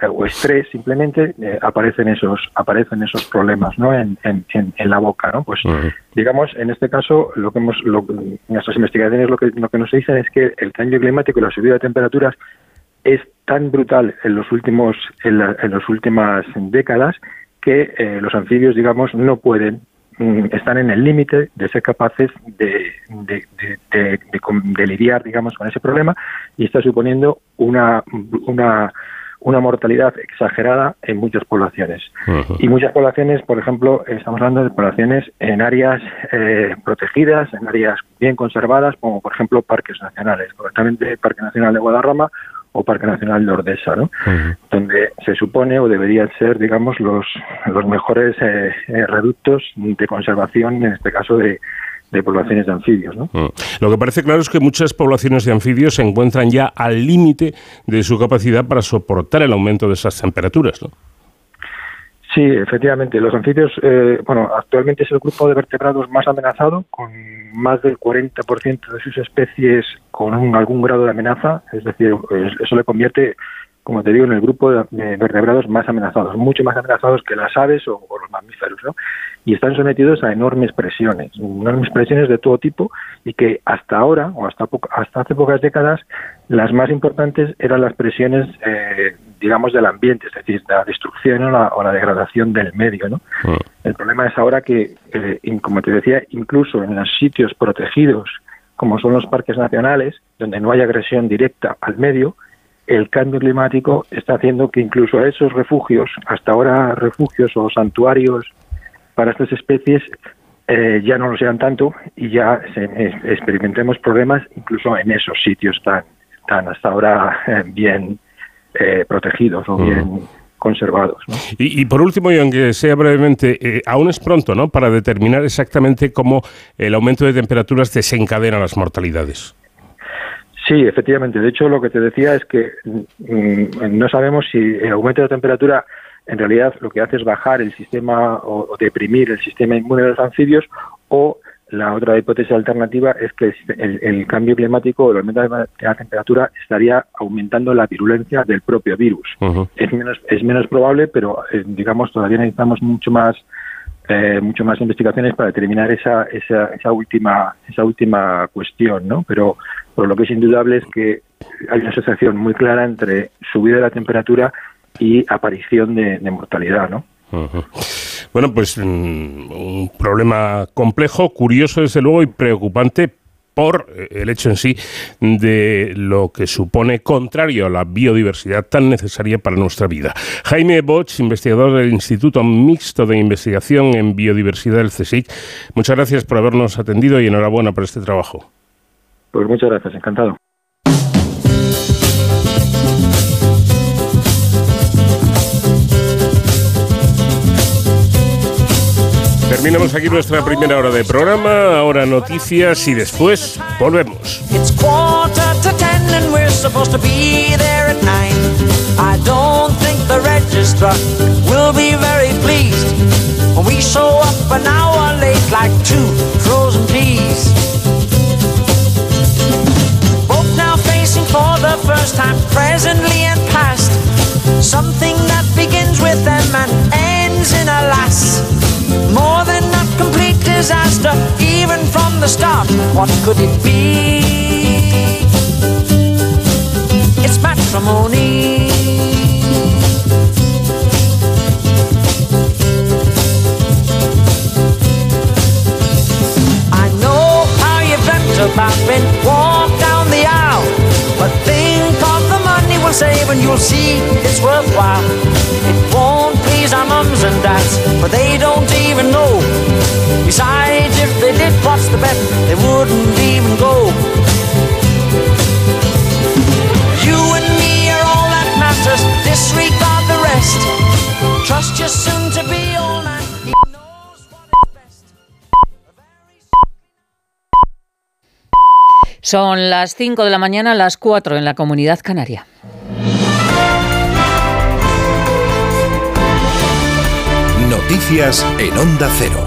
eh, o estrés simplemente, eh, aparecen esos aparecen esos problemas ¿no? en, en, en, la boca. ¿no? Pues digamos, en este caso, lo que hemos, lo, nuestras investigaciones lo que, lo que nos dicen es que el cambio climático y la subida de temperaturas es tan brutal en los últimos en, en las últimas décadas que eh, los anfibios, digamos, no pueden están en el límite de ser capaces de, de, lidiar, digamos, con ese problema y está suponiendo una, una, una mortalidad exagerada en muchas poblaciones. Y muchas poblaciones, por ejemplo, estamos hablando de poblaciones en áreas eh, protegidas, en áreas bien conservadas, como por ejemplo parques nacionales, concretamente el Parque Nacional de Guadarrama o Parque Nacional de Ordesa, ¿no? donde se supone o deberían ser, digamos, los, los mejores eh, eh, reductos de conservación, en este caso de, de poblaciones de anfibios. ¿no? Mm. Lo que parece claro es que muchas poblaciones de anfibios se encuentran ya al límite de su capacidad para soportar el aumento de esas temperaturas. ¿no? Sí, efectivamente. Los anfibios, eh, bueno, actualmente es el grupo de vertebrados más amenazado, con más del 40% de sus especies con algún grado de amenaza. Es decir, eso le convierte como te digo, en el grupo de vertebrados más amenazados, mucho más amenazados que las aves o, los mamíferos, ¿no? Y están sometidos a enormes presiones, enormes presiones de todo tipo y que hasta ahora, o hasta, hasta hace pocas décadas, las más importantes eran las presiones, eh, digamos, del ambiente, es decir, la destrucción o la, degradación del medio, ¿no? Mm. El problema es ahora que, eh, como te decía, incluso en los sitios protegidos, como son los parques nacionales, donde no hay agresión directa al medio, el cambio climático está haciendo que incluso a esos refugios, hasta ahora refugios o santuarios para estas especies, eh, ya no lo sean tanto y ya experimentemos problemas incluso en esos sitios tan, tan hasta ahora eh, bien eh, protegidos o bien conservados. Y, por último, y aunque sea brevemente, aún es pronto ¿no? para determinar exactamente cómo el aumento de temperaturas desencadena las mortalidades. Sí, efectivamente. De hecho, lo que te decía es que mm, no sabemos si el aumento de temperatura en realidad lo que hace es bajar el sistema o, deprimir el sistema inmune de los anfibios o la otra hipótesis alternativa es que el, cambio climático o el aumento de la temperatura estaría aumentando la virulencia del propio virus. es, menos, es menos probable, pero eh, digamos todavía necesitamos mucho más eh, mucho más investigaciones para determinar esa, esa, esa última esa última cuestión, ¿no? Pero, lo que es indudable es que hay una asociación muy clara entre subida de la temperatura y aparición de, mortalidad, ¿no? Bueno, pues mm, un problema complejo, curioso desde luego y preocupante por eh, el hecho en sí de lo que supone contrario a la biodiversidad tan necesaria para nuestra vida. Jaime Boch, investigador del Instituto Mixto de Investigación en Biodiversidad del CSIC, muchas gracias por habernos atendido y enhorabuena por este trabajo. Pues muchas gracias, encantado. Terminamos aquí nuestra primera hora de programa, ahora noticias y después volvemos. It's quarter to ten and we're supposed to be there at nine. I don't think the registrar will be very pleased when we show up an hour late like two frozen peas. Both now facing for the first time, presently and past, something that begins with them and ends in a. More disaster, even from the start. What could it be? It's matrimony. I know how you've dreamt about being walk down the aisle, but think of the money we'll save and you'll see it's worthwhile. It won't please our mums and dads, but they don't even know. Besides, if they did, what's the bet? They wouldn't even go. You and me are all that matters, disregard the rest. Trust your soon to be all night. Son las 5 de la mañana, las 4 en la comunidad canaria. Noticias en Onda Cero.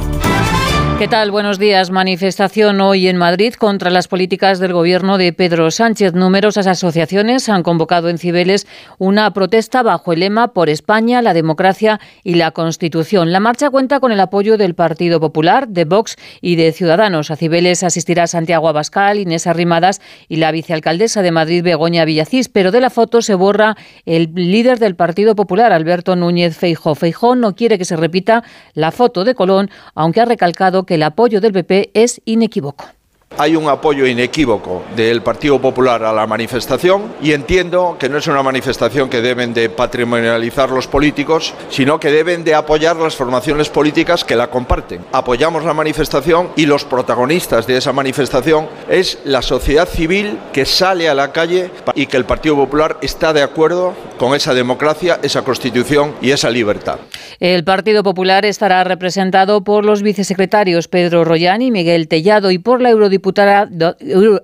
¿Qué tal? Buenos días. Manifestación hoy en Madrid contra las políticas del gobierno de Pedro Sánchez. Numerosas asociaciones han convocado en Cibeles una protesta bajo el lema Por España, la democracia y la Constitución. La marcha cuenta con el apoyo del Partido Popular, de Vox y de Ciudadanos. A Cibeles asistirá Santiago Abascal, Inés Arrimadas y la vicealcaldesa de Madrid, Begoña Villacís. Pero de la foto se borra el líder del Partido Popular, Alberto Núñez Feijó. Feijó no quiere que se repita la foto de Colón, aunque ha recalcado que el apoyo del PP es inequívoco. Hay un apoyo inequívoco del Partido Popular a la manifestación y entiendo que no es una manifestación que deben de patrimonializar los políticos, sino que deben de apoyar las formaciones políticas que la comparten. Apoyamos la manifestación y los protagonistas de esa manifestación es la sociedad civil que sale a la calle y que el Partido Popular está de acuerdo con esa democracia, esa constitución y esa libertad. El Partido Popular estará representado por los vicesecretarios Pedro Royani y Miguel Tellado y por la eurodiputada,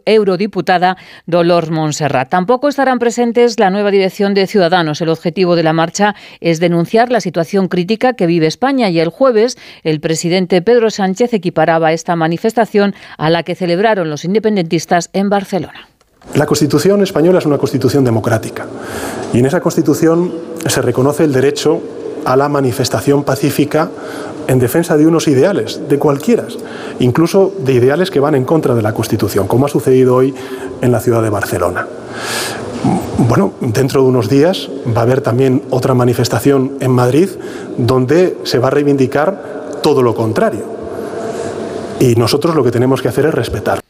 eurodiputada Dolores Montserrat. Tampoco estarán presentes la nueva dirección de Ciudadanos. El objetivo de la marcha es denunciar la situación crítica que vive España y el jueves el presidente Pedro Sánchez equiparaba esta manifestación a la que celebraron los independentistas en Barcelona. La Constitución española es una Constitución democrática y en esa Constitución se reconoce el derecho a la manifestación pacífica en defensa de unos ideales, de cualquiera, incluso de ideales que van en contra de la Constitución, como ha sucedido hoy en la ciudad de Barcelona. Bueno, dentro de unos días va a haber también otra manifestación en Madrid donde se va a reivindicar todo lo contrario. Y nosotros lo que tenemos que hacer es respetar.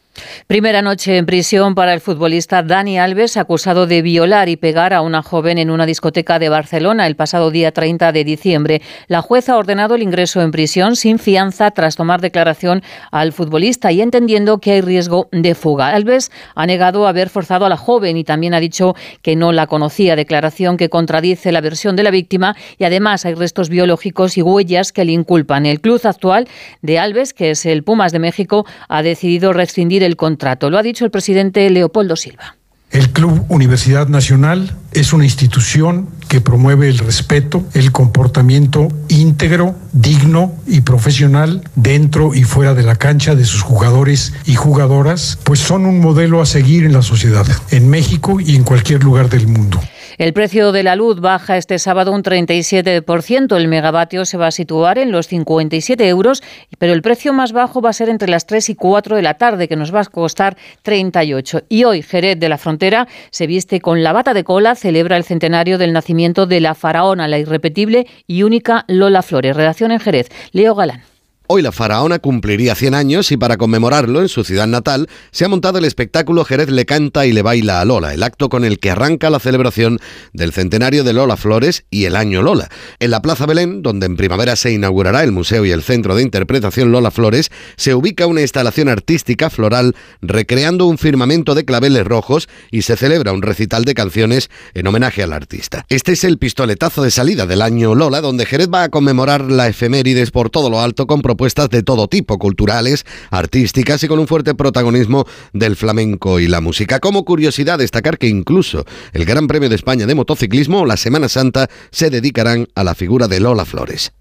Primera noche en prisión para el futbolista Dani Alves, acusado de violar y pegar a una joven en una discoteca de Barcelona el pasado día 30 de diciembre. La jueza ha ordenado el ingreso en prisión sin fianza tras tomar declaración al futbolista y entendiendo que hay riesgo de fuga. Alves ha negado haber forzado a la joven y también ha dicho que no la conocía, declaración que contradice la versión de la víctima y además hay restos biológicos y huellas que le inculpan. El club actual de Alves, que es el Pumas de México, ha decidido rescindir el contrato lo ha dicho el presidente Leopoldo Silva. El Club Universidad Nacional es una institución que promueve el respeto, el comportamiento íntegro, digno y profesional dentro y fuera de la cancha de sus jugadores y jugadoras, pues son un modelo a seguir en la sociedad, en México y en cualquier lugar del mundo. El precio de la luz baja este sábado un 37%. El megavatio se va a situar en los 57 euros, pero el precio más bajo va a ser entre las 3 y 4 de la tarde, que nos va a costar 38. Y hoy Jerez de la Frontera se viste con la bata de cola, celebra el centenario del nacimiento de la faraona, la irrepetible y única Lola Flores. Redacción en Jerez. Leo Galán. Hoy la faraona cumpliría 100 años y para conmemorarlo en su ciudad natal se ha montado el espectáculo Jerez le canta y le baila a Lola, el acto con el que arranca la celebración del centenario de Lola Flores y el año Lola. En la Plaza Belén, donde en primavera se inaugurará el museo y el centro de interpretación Lola Flores, se ubica una instalación artística floral recreando un firmamento de claveles rojos y se celebra un recital de canciones en homenaje al artista. Este es el pistoletazo de salida del año Lola, donde Jerez va a conmemorar la efemérides por todo lo alto con propuestas de todo tipo, culturales, artísticas y con un fuerte protagonismo del flamenco y la música. Como curiosidad, destacar que incluso el Gran Premio de España de Motociclismo, la Semana Santa, se dedicarán a la figura de Lola Flores.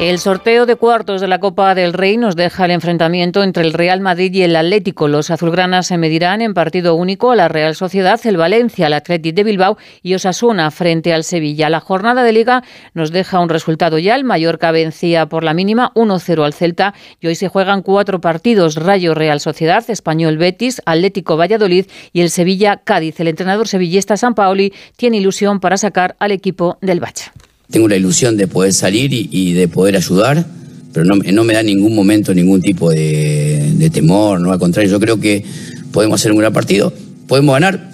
El sorteo de cuartos de la Copa del Rey nos deja el enfrentamiento entre el Real Madrid y el Atlético. Los azulgranas se medirán en partido único a la Real Sociedad, el Valencia, el Atlético de Bilbao y Osasuna frente al Sevilla. La jornada de Liga nos deja un resultado ya. El Mallorca vencía por la mínima 1-0 al Celta y hoy se juegan cuatro partidos: Rayo Real Sociedad, Español Betis, Atlético Valladolid y el Sevilla Cádiz. El entrenador sevillista San Paoli tiene ilusión para sacar al equipo del Bacha tengo la ilusión de poder salir y, de poder ayudar, pero no, no, me da en ningún momento ningún tipo de, temor, no al contrario, yo creo que podemos hacer un gran partido, podemos ganar,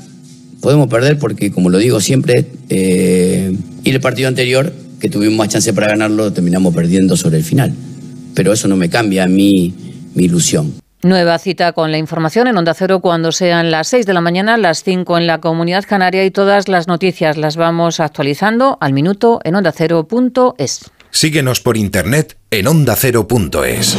podemos perder, porque como lo digo siempre, eh, y el partido anterior, que tuvimos más chance para ganarlo, terminamos perdiendo sobre el final. Pero eso no me cambia a mí mi ilusión. Nueva cita con la información en Onda Cero cuando sean las 6 de la mañana, las 5 en la Comunidad Canaria y todas las noticias las vamos actualizando al minuto en ondacero.es. Síguenos por internet en ondacero.es.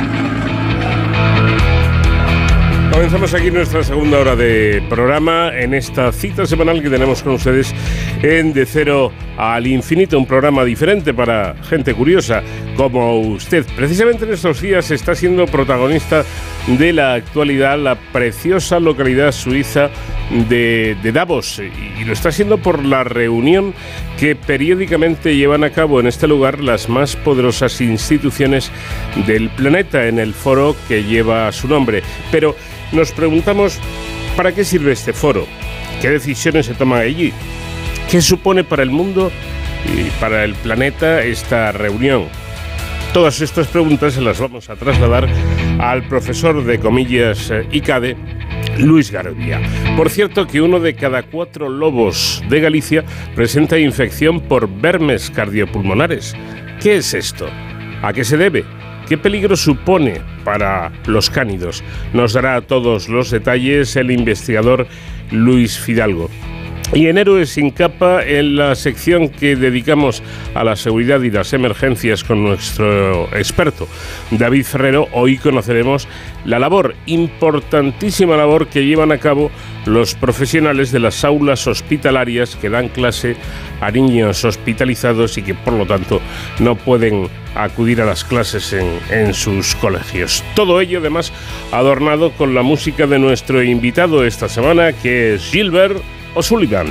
Comenzamos aquí nuestra segunda hora de programa en esta cita semanal que tenemos con ustedes en De Cero al Infinito, un programa diferente para gente curiosa como usted. Precisamente en estos días está siendo protagonista de la actualidad la preciosa localidad suiza de, Davos y, y lo está haciendo por la reunión que periódicamente llevan a cabo en este lugar las más poderosas instituciones del planeta en el foro que lleva su nombre. Pero nos preguntamos, ¿para qué sirve este foro? ¿Qué decisiones se toman allí? ¿Qué supone para el mundo y para el planeta esta reunión? Todas estas preguntas se las vamos a trasladar al profesor de comillas eh, ICADE, Luis Garbia. Por cierto que uno de cada cuatro lobos de Galicia presenta infección por vermes cardiopulmonares. ¿Qué es esto? ¿A qué se debe? ¿Qué peligro supone para los cánidos? Nos dará todos los detalles el investigador Luis Fidalgo. Y en Héroes sin capa, en la sección que dedicamos a la seguridad y las emergencias con nuestro experto David Ferrero, hoy conoceremos la labor, importantísima labor que llevan a cabo los profesionales de las aulas hospitalarias que dan clase a niños hospitalizados y que por lo tanto no pueden acudir a las clases en, en sus colegios. Todo ello además adornado con la música de nuestro invitado esta semana que es Gilbert O'Sullivan.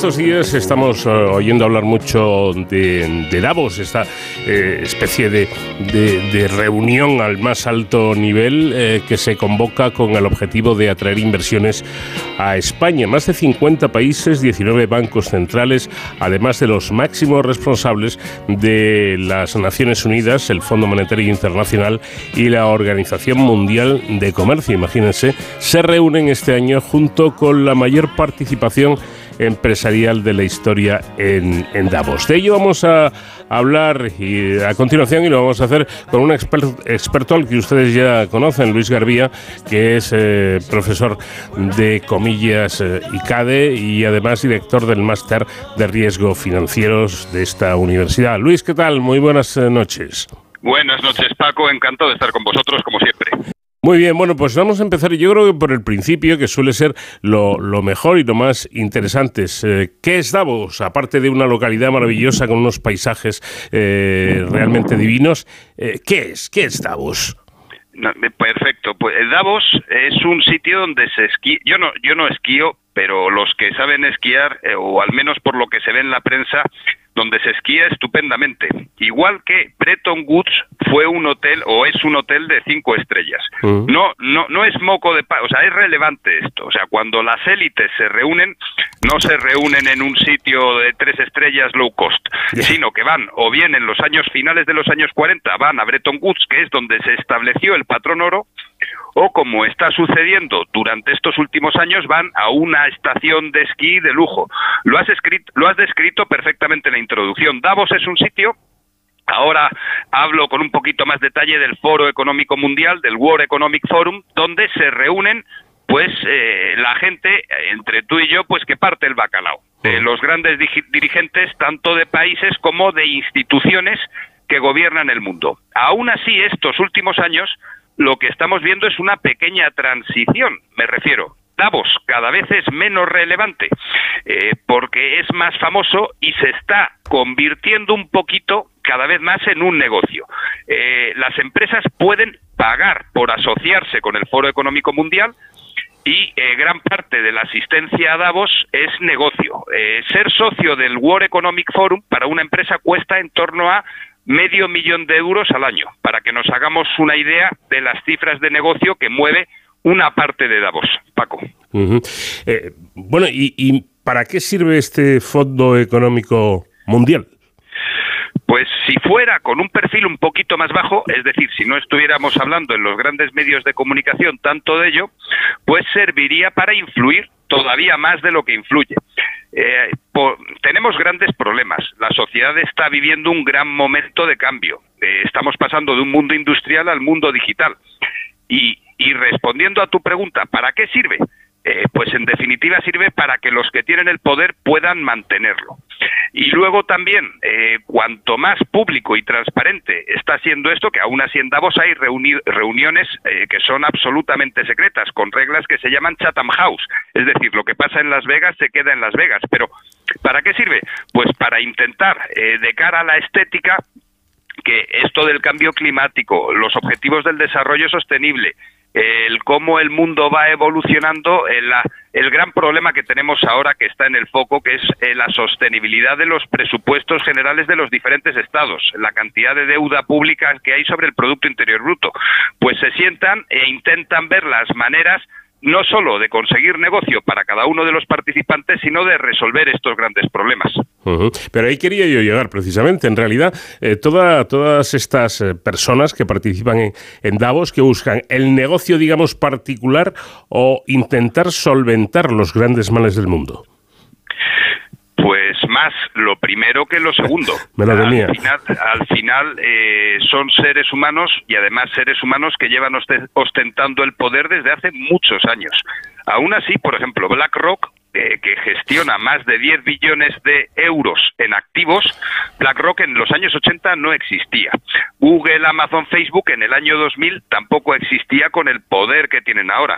Estos días estamos eh, oyendo hablar mucho de, Davos, esta eh, especie de reunión al más alto nivel eh, que se convoca con el objetivo de atraer inversiones a España. Más de 50 países, 19 bancos centrales, además de los máximos responsables de las Naciones Unidas, el Fondo Monetario Internacional y la Organización Mundial de Comercio, imagínense, se reúnen este año junto con la mayor participación empresarial de la historia en, Davos. De ello vamos a hablar a continuación y lo vamos a hacer con un exper- experto al que ustedes ya conocen, Luis Garbía, que es eh, profesor de comillas eh, ICADE y además director del máster de riesgo financieros de esta universidad. Luis, ¿qué tal? Muy buenas eh, noches. Buenas noches, Paco. Encantado de estar con vosotros, como siempre. Muy bien, bueno, pues vamos a empezar yo creo que por el principio, que suele ser lo, lo mejor y lo más interesante. Eh, ¿Qué es Davos? Aparte de una localidad maravillosa con unos paisajes eh, realmente divinos, eh, ¿qué es? ¿Qué es Davos? Perfecto. Pues eh, Davos es un sitio donde se esquía. Yo no, yo no esquío, pero los que saben esquiar, eh, o al menos por lo que se ve en la prensa, donde se esquía estupendamente. Igual que Bretton Woods fue un hotel o es un hotel de cinco estrellas. No, no, no es moco de pa o sea, es relevante esto. O sea, cuando las élites se reúnen, no se reúnen en un sitio de tres estrellas low cost, sino que van o bien en los años finales de los años 40 van a Bretton Woods, que es donde se estableció el patrón oro, o como está sucediendo durante estos últimos años van a una estación de esquí de lujo. Lo has escrito, lo has descrito perfectamente en la introducción. Davos es un sitio Ahora hablo con un poquito más detalle del Foro Económico Mundial, del World Economic Forum, donde se reúnen pues eh, la gente, eh, entre tú y yo, pues que parte el bacalao. Eh, los grandes dirigentes, tanto de países como de instituciones que gobiernan el mundo. Aún así, estos últimos años lo que estamos viendo es una pequeña transición, me refiero. Davos cada vez es menos relevante eh, porque es más famoso y se está convirtiendo un poquito cada vez más en un negocio. Eh, las empresas pueden pagar por asociarse con el Foro Económico Mundial y eh, gran parte de la asistencia a Davos es negocio. ser socio del World Economic Forum para una empresa cuesta en torno a medio millón de euros al año, para que nos hagamos una idea de las cifras de negocio que mueve una parte de Davos. Paco. Eh, bueno, ¿y, ¿y para qué sirve este Fondo Económico Mundial? Pues si fuera con un perfil un poquito más bajo, es decir, si no estuviéramos hablando en los grandes medios de comunicación tanto de ello, pues serviría para influir todavía más de lo que influye. Eh, tenemos grandes problemas. La sociedad está viviendo un gran momento de cambio. Eh, estamos pasando de un mundo industrial al mundo digital. Y, y respondiendo a tu pregunta, ¿para qué sirve? Eh, pues en definitiva sirve para que los que tienen el poder puedan mantenerlo. Y luego también, eh, cuanto más público y transparente está siendo esto, que aún así en Davos hay reuniones eh, que son absolutamente secretas, con reglas que se llaman Chatham House. Es decir, lo que pasa en Las Vegas se queda en Las Vegas. Pero, ¿para qué sirve? Pues para intentar, de cara a la estética, que esto del cambio climático, los objetivos del desarrollo sostenible, el cómo el mundo va evolucionando, el, el, gran problema que tenemos ahora que está en el foco, que es eh, la sostenibilidad de los presupuestos generales de los diferentes estados, la cantidad de deuda pública que hay sobre el Producto Interior Bruto. Pues se sientan e intentan ver las maneras no solo de conseguir negocio para cada uno de los participantes, sino de resolver estos grandes problemas. Pero ahí quería yo llegar precisamente. En realidad, eh, todas estas eh, personas que participan en, en, Davos, que buscan el negocio, digamos, particular o intentar solventar los grandes males del mundo. Más lo primero que lo segundo. Me lo al final, al final eh, son seres humanos y además seres humanos que llevan ostentando el poder desde hace muchos años. Aún así, por ejemplo, BlackRock eh, que gestiona más de 10 billones de euros en activos, BlackRock en los años 80 no existía. Google, Amazon, Facebook en el año 2000 tampoco existía con el poder que tienen ahora.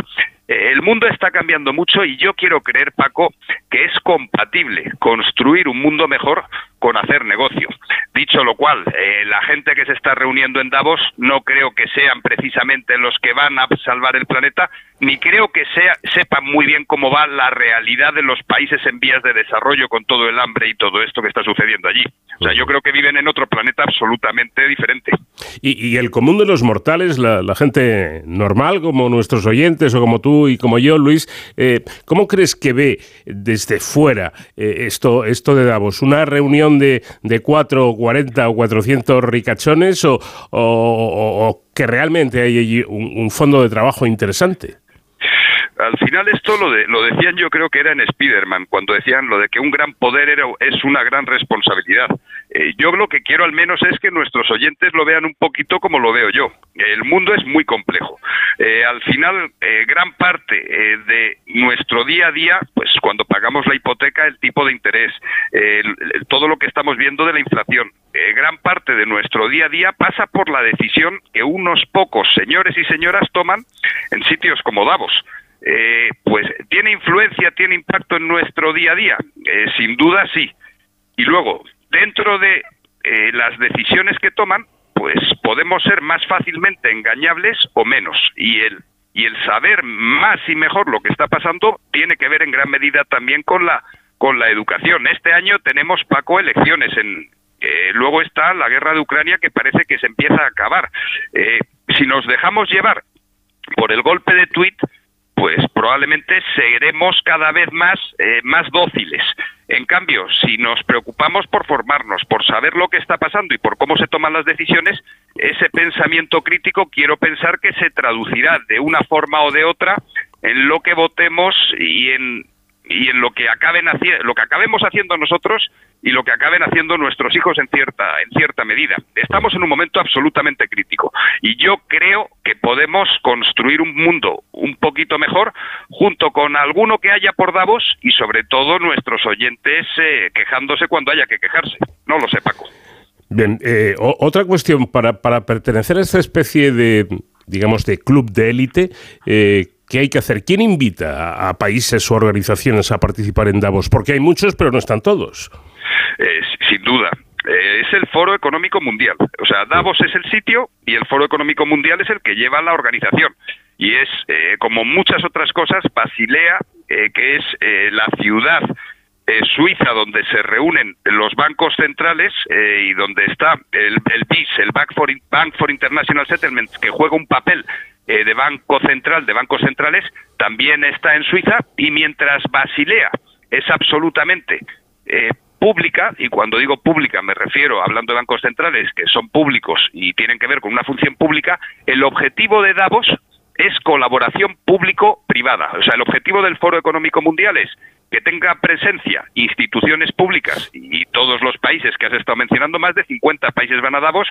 El mundo está cambiando mucho y yo quiero creer, Paco, que es compatible construir un mundo mejor con hacer negocio. Dicho lo cual, eh, la gente que se está reuniendo en Davos no creo que sean precisamente los que van a salvar el planeta, ni creo que sea, sepan muy bien cómo va la realidad de los países en vías de desarrollo con todo el hambre y todo esto que está sucediendo allí. O sea, yo creo que viven en otro planeta absolutamente diferente. Y, el común de los mortales, la, gente normal, como nuestros oyentes o como tú y como yo, Luis, eh, ¿cómo crees que ve desde fuera eh, esto, esto de Davos? ¿Una reunión de, de 4, 40 o 400 ricachones o, o, que realmente hay allí un fondo de trabajo interesante? Al final esto lo, de, lo decían yo creo que era en Spiderman, cuando decían lo de que un gran poder era, es una gran responsabilidad. Eh, yo lo que quiero al menos es que nuestros oyentes lo vean un poquito como lo veo yo. El mundo es muy complejo. Eh, al final, eh, gran parte de nuestro día a día, pues cuando pagamos la hipoteca, el tipo de interés, todo lo que estamos viendo de la inflación, gran parte de nuestro día a día pasa por la decisión que unos pocos señores y señoras toman en sitios como Davos. Eh, pues tiene influencia, tiene impacto en nuestro día a día. Eh, sin duda sí. Y luego, dentro de eh, las decisiones que toman, pues podemos ser más fácilmente engañables o menos. Y el, y el saber más y mejor lo que está pasando tiene que ver en gran medida también con la, con la educación. Este año tenemos, Paco, elecciones en, luego está la guerra de Ucrania que parece que se empieza a acabar. si nos dejamos llevar por el golpe de tuit, pues probablemente seremos cada vez más, eh, más dóciles. En cambio, si nos preocupamos por formarnos, por saber lo que está pasando y por cómo se toman las decisiones, ese pensamiento crítico quiero pensar que se traducirá de una forma o de otra en lo que votemos y en, y en lo que acaben lo que acabemos haciendo nosotros y lo que acaben haciendo nuestros hijos en cierta en cierta medida. Estamos en un momento absolutamente crítico y yo creo que podemos construir un mundo un poquito mejor junto con alguno que haya por Davos y sobre todo nuestros oyentes eh, quejándose cuando haya que quejarse. No lo sé, Paco. Bien, eh, otra cuestión, para, para pertenecer a esta especie de, digamos, de club de élite, eh, ¿qué hay que hacer? ¿Quién invita a, países o organizaciones a participar en Davos? Porque hay muchos, pero no están todos. Eh, sin duda. Eh, es el Foro Económico Mundial. O sea, Davos es el sitio y el Foro Económico Mundial es el que lleva la organización. Y es, como muchas otras cosas, Basilea, que es la ciudad Suiza, donde se reúnen los bancos centrales eh, y donde está el, el BIS, el Bank for, Bank for International Settlements, que juega un papel eh, de banco central, de bancos centrales, también está en Suiza. Y mientras Basilea es absolutamente eh, pública, y cuando digo pública me refiero, hablando de bancos centrales que son públicos y tienen que ver con una función pública, el objetivo de Davos es colaboración público-privada. O sea, el objetivo del Foro Económico Mundial es que tenga presencia instituciones públicas y todos los países que has estado mencionando, más de 50 países van a Davos,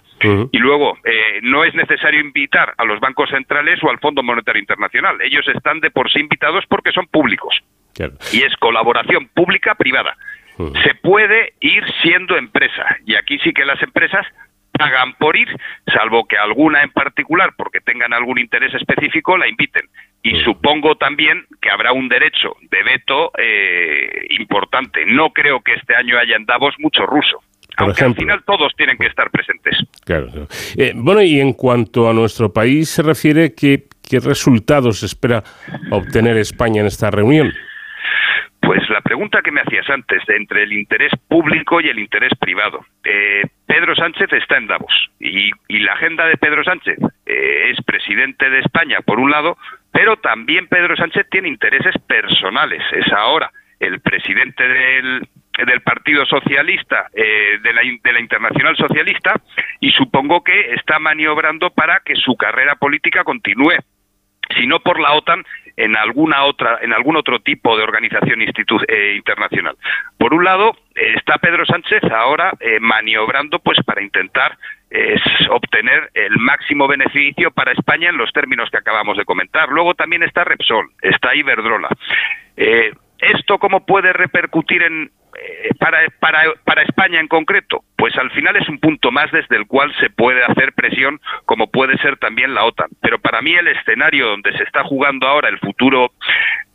y luego eh, no es necesario invitar a los bancos centrales o al Fondo Monetario Internacional. Ellos están de por sí invitados porque son públicos. Y es colaboración pública-privada. Se puede ir siendo empresa, y aquí sí que las empresas pagan por ir, salvo que alguna en particular, porque tengan algún interés específico, la inviten. Y supongo también que habrá un derecho de veto eh, importante. No creo que este año haya en Davos mucho ruso. aunque al final todos tienen que estar presentes. Claro. Eh, bueno, y en cuanto a nuestro país se refiere, ¿qué, ¿qué resultados espera obtener España en esta reunión? Pues la pregunta que me hacías antes, entre el interés público y el interés privado. Eh, Pedro Sánchez está en Davos y, la agenda de Pedro Sánchez eh, es presidente de España, por un lado, pero también Pedro Sánchez tiene intereses personales. Es ahora el presidente del, Partido Socialista, eh, de, la, de la Internacional Socialista, y supongo que está maniobrando para que su carrera política continúe sino por la OTAN en alguna otra, en algún otro tipo de organización eh, internacional. Por un lado eh, está Pedro Sánchez ahora eh, maniobrando, pues, para intentar obtener el máximo beneficio para España en los términos que acabamos de comentar. Luego también está Repsol, está Iberdrola. ¿Esto cómo puede repercutir en, eh, para, para, para España en concreto? Pues al final es un punto más desde el cual se puede hacer presión, como puede ser también la OTAN. Pero para mí el escenario donde se está jugando ahora el futuro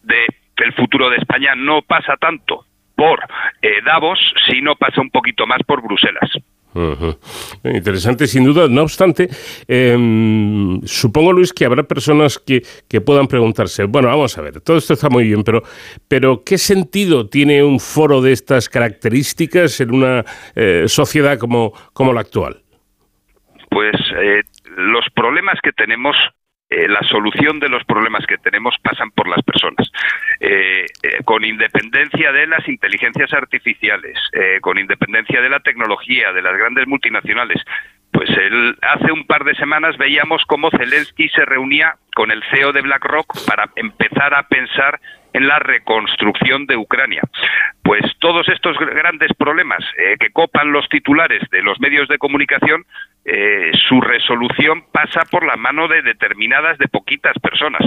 de el futuro de España no pasa tanto por eh, Davos, sino pasa un poquito más por Bruselas. Interesante, sin duda. No obstante, em, supongo, Luis, que habrá personas que, que, puedan preguntarse, bueno, vamos a ver, todo esto está muy bien, pero, pero ¿qué sentido tiene un foro de estas características en una eh, sociedad como, como la actual? Pues eh, los problemas que tenemos eh, la solución de los problemas que tenemos pasan por las personas. Eh, eh, con independencia de las inteligencias artificiales, con independencia de la tecnología, de las grandes multinacionales, pues hace un par de semanas veíamos cómo Zelensky se reunía con el CEO de BlackRock para empezar a pensar en la reconstrucción de Ucrania. Pues todos estos grandes problemas que copan los titulares de los medios de comunicación eh, su resolución pasa por la mano de determinadas, de poquitas personas.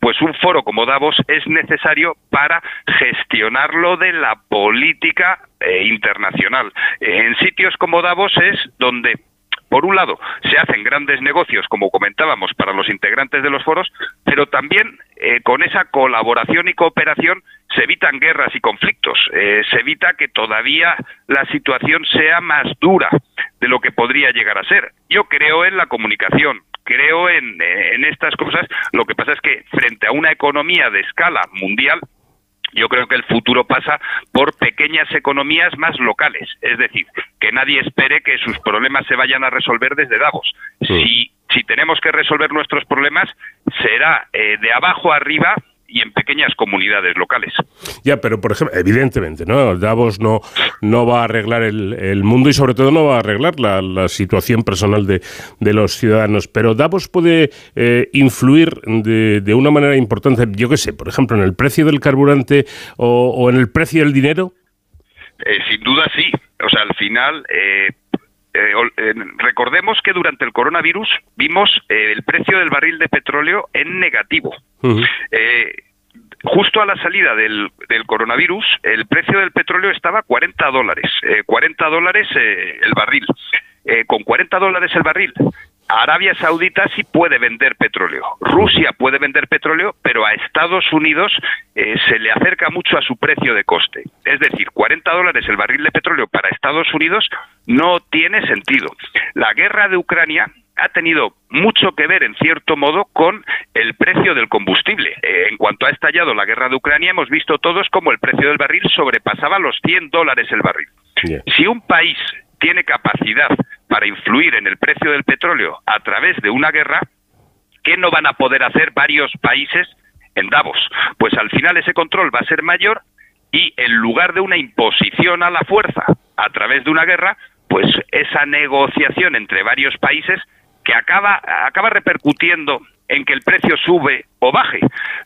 Pues un foro como Davos es necesario para gestionarlo de la política eh, internacional. en sitios como Davos es donde por un lado, se hacen grandes negocios, como comentábamos, para los integrantes de los foros, pero también eh, con esa colaboración y cooperación se evitan guerras y conflictos, eh, se evita que todavía la situación sea más dura de lo que podría llegar a ser. Yo creo en la comunicación, creo en, eh, en estas cosas, lo que pasa es que frente a una economía de escala mundial, yo creo que el futuro pasa por pequeñas economías más locales, es decir, que nadie espere que sus problemas se vayan a resolver desde Davos. Si, si tenemos que resolver nuestros problemas, será eh, de abajo arriba y en pequeñas comunidades locales. Ya, pero por ejemplo, evidentemente, ¿no? Davos no, no va a arreglar el, mundo y sobre todo no va a arreglar la, situación personal de, los ciudadanos, pero Davos puede eh, influir de, de, una manera importante, yo qué sé, por ejemplo, en el precio del carburante o, en el precio del dinero. Eh, sin duda sí. O sea, al final, eh, recordemos que durante el coronavirus vimos el precio del barril de petróleo en negativo. Eh, justo a la salida del, coronavirus, el precio del petróleo estaba a 40 dólares, 40 eh, dólares eh, el barril. eh, con 40 dólares el barril. Arabia Saudita sí puede vender petróleo. Rusia puede vender petróleo, pero a Estados Unidos eh, se le acerca mucho a su precio de coste. Es decir, 40 dólares el barril de petróleo para Estados Unidos no tiene sentido. La guerra de Ucrania ha tenido mucho que ver, en cierto modo, con el precio del combustible. Eh, en cuanto ha estallado la guerra de Ucrania, hemos visto todos como el precio del barril sobrepasaba los 100 dólares el barril. Si un país tiene capacidad para influir en el precio del petróleo a través de una guerra, ¿qué no van a poder hacer varios países en Davos? Pues al final ese control va a ser mayor y en lugar de una imposición a la fuerza a través de una guerra, pues esa negociación entre varios países que acaba, acaba repercutiendo en que el precio sube o baje,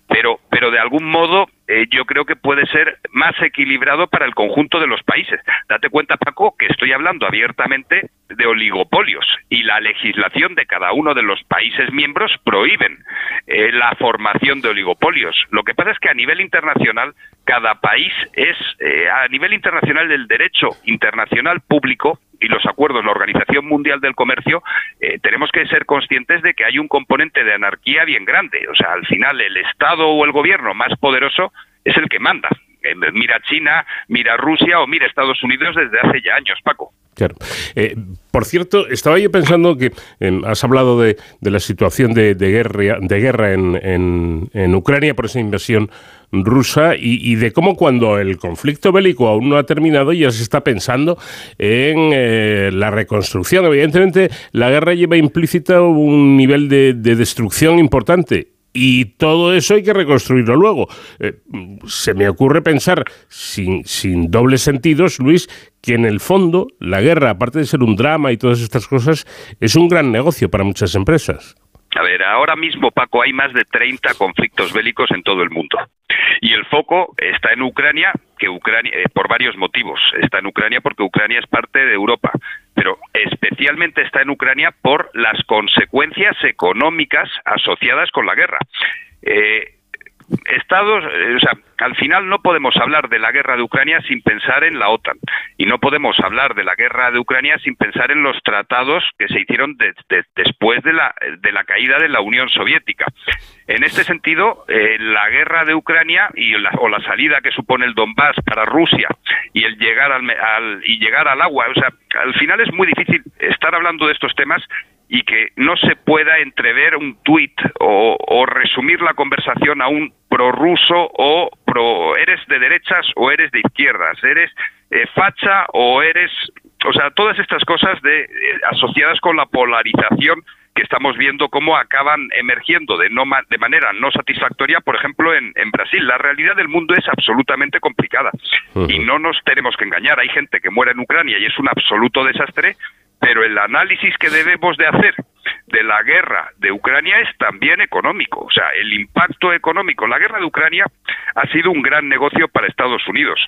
pero, pero de algún modo eh, yo creo que puede ser más equilibrado para el conjunto de los países. Date cuenta, Paco, que estoy hablando abiertamente de oligopolios y la legislación de cada uno de los países miembros prohíben eh, la formación de oligopolios. Lo que pasa es que a nivel internacional cada país es, eh, a nivel internacional del derecho internacional público, y los acuerdos, la Organización Mundial del Comercio, eh, tenemos que ser conscientes de que hay un componente de anarquía bien grande. O sea, al final el Estado o el gobierno más poderoso es el que manda. Eh, mira China, mira Rusia o mira Estados Unidos desde hace ya años, Paco. Claro. Eh, por cierto, estaba yo pensando que em, has hablado de, la situación de, guerra, de guerra en, en, Ucrania por esa invasión rusa y, de cómo cuando el conflicto bélico aún no ha terminado ya se está pensando en eh, la reconstrucción. Evidentemente, la guerra lleva implícita un nivel de, de destrucción importante y todo eso hay que reconstruirlo luego. Eh, se me ocurre pensar, sin, sin dobles sentidos, Luis, que en el fondo la guerra, aparte de ser un drama y todas estas cosas, es un gran negocio para muchas empresas. A ver, ahora mismo, Paco, hay más de 30 conflictos bélicos en todo el mundo. Y el foco está en Ucrania, que Ucrania, eh, por varios motivos. Está en Ucrania porque Ucrania es parte de Europa pero especialmente está en Ucrania por las consecuencias económicas asociadas con la guerra. Eh, Estados, eh, o sea, al final no podemos hablar de la guerra de Ucrania sin pensar en la OTAN y no podemos hablar de la guerra de Ucrania sin pensar en los tratados que se hicieron después de la, de la caída de la Unión Soviética. En este sentido, eh, la guerra de Ucrania y la, o la salida que supone el Donbass para Rusia y el llegar al, y llegar al agua, o sea, al final es muy difícil estar hablando de estos temas y que no se pueda entrever un tuit o, resumir la conversación a un prorruso o pro eres de derechas o eres de izquierdas, eres eh, facha o eres, o sea, todas estas cosas de, eh, asociadas con la polarización que estamos viendo cómo acaban emergiendo de, no, de manera no satisfactoria, por ejemplo, en, en Brasil. La realidad del mundo es absolutamente complicada y no nos tenemos que engañar. Hay gente que muere en Ucrania y es un absoluto desastre, pero el análisis que debemos de hacer de la guerra de Ucrania es también económico, o sea, el impacto económico. La guerra de Ucrania ha sido un gran negocio para Estados Unidos.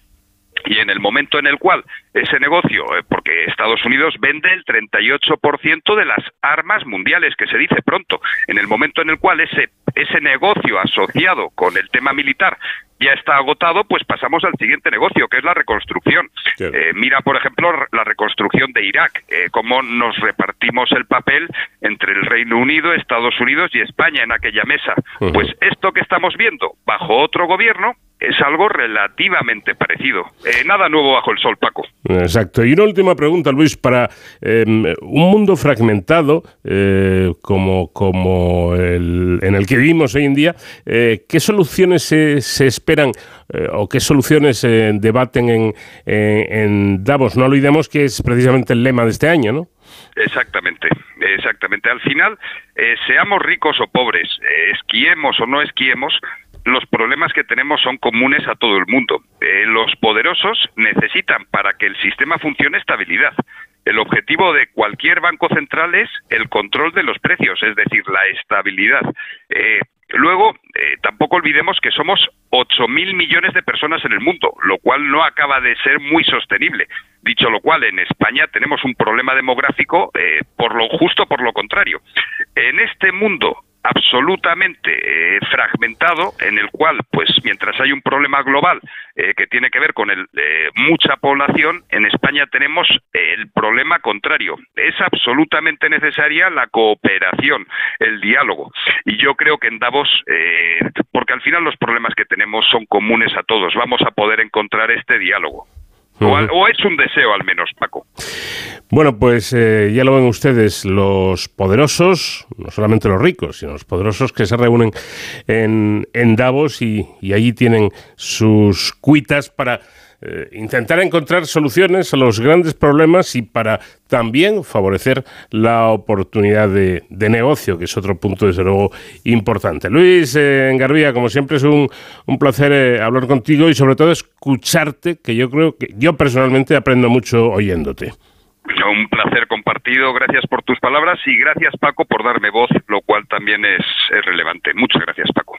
Y en el momento en el cual ese negocio, eh, porque Estados Unidos vende el 38% de las armas mundiales, que se dice pronto, en el momento en el cual ese, ese negocio asociado con el tema militar ya está agotado, pues pasamos al siguiente negocio, que es la reconstrucción. Eh, mira, por ejemplo, la reconstrucción de Irak, eh, cómo nos repartimos el papel entre el Reino Unido, Estados Unidos y España en aquella mesa. Pues esto que estamos viendo bajo otro gobierno es algo relativamente parecido. Eh, nada nuevo bajo el sol, Paco. Exacto. Y una última pregunta, Luis, para em, un mundo fragmentado como, como el, en el que vivimos hoy en día, ¿qué soluciones se, se esperan eh, o qué soluciones se debaten en, en, Davos. No olvidemos que es precisamente el lema de este año, ¿no? Exactamente, exactamente. Al final, eh, seamos ricos o pobres, eh, esquiemos o no esquiemos, los problemas que tenemos son comunes a todo el mundo. los poderosos necesitan para que el sistema funcione estabilidad. El objetivo de cualquier banco central es el control de los precios, es decir, la estabilidad. Luego, eh, tampoco olvidemos que somos 8.000 millones de personas en el mundo, lo cual no acaba de ser muy sostenible. Dicho lo cual, en España tenemos un problema demográfico eh, por lo justo por lo contrario. En este mundo absolutamente eh, fragmentado en el cual, pues mientras hay un problema global eh, que tiene que ver con el, eh, mucha población, en España tenemos el problema contrario. Es absolutamente necesaria la cooperación, el diálogo. Y yo creo que en Davos, porque al final los problemas que tenemos son comunes a todos, vamos a poder encontrar este diálogo. O, es un deseo al menos, Paco. Bueno, pues eh, ya lo ven ustedes, los poderosos, no solamente los ricos, sino los poderosos que se reúnen en, en Davos y, y allí tienen sus cuitas para eh, intentar encontrar soluciones a los grandes problemas y para también favorecer la oportunidad de, negocio, que es otro punto, desde luego, importante. Luis eh, como siempre, es un, un placer eh, hablar contigo y sobre todo escucharte, que yo creo que yo personalmente aprendo mucho oyéndote. Un placer compartido, gracias por tus palabras y gracias Paco por darme voz, lo cual también es relevante. Muchas gracias Paco.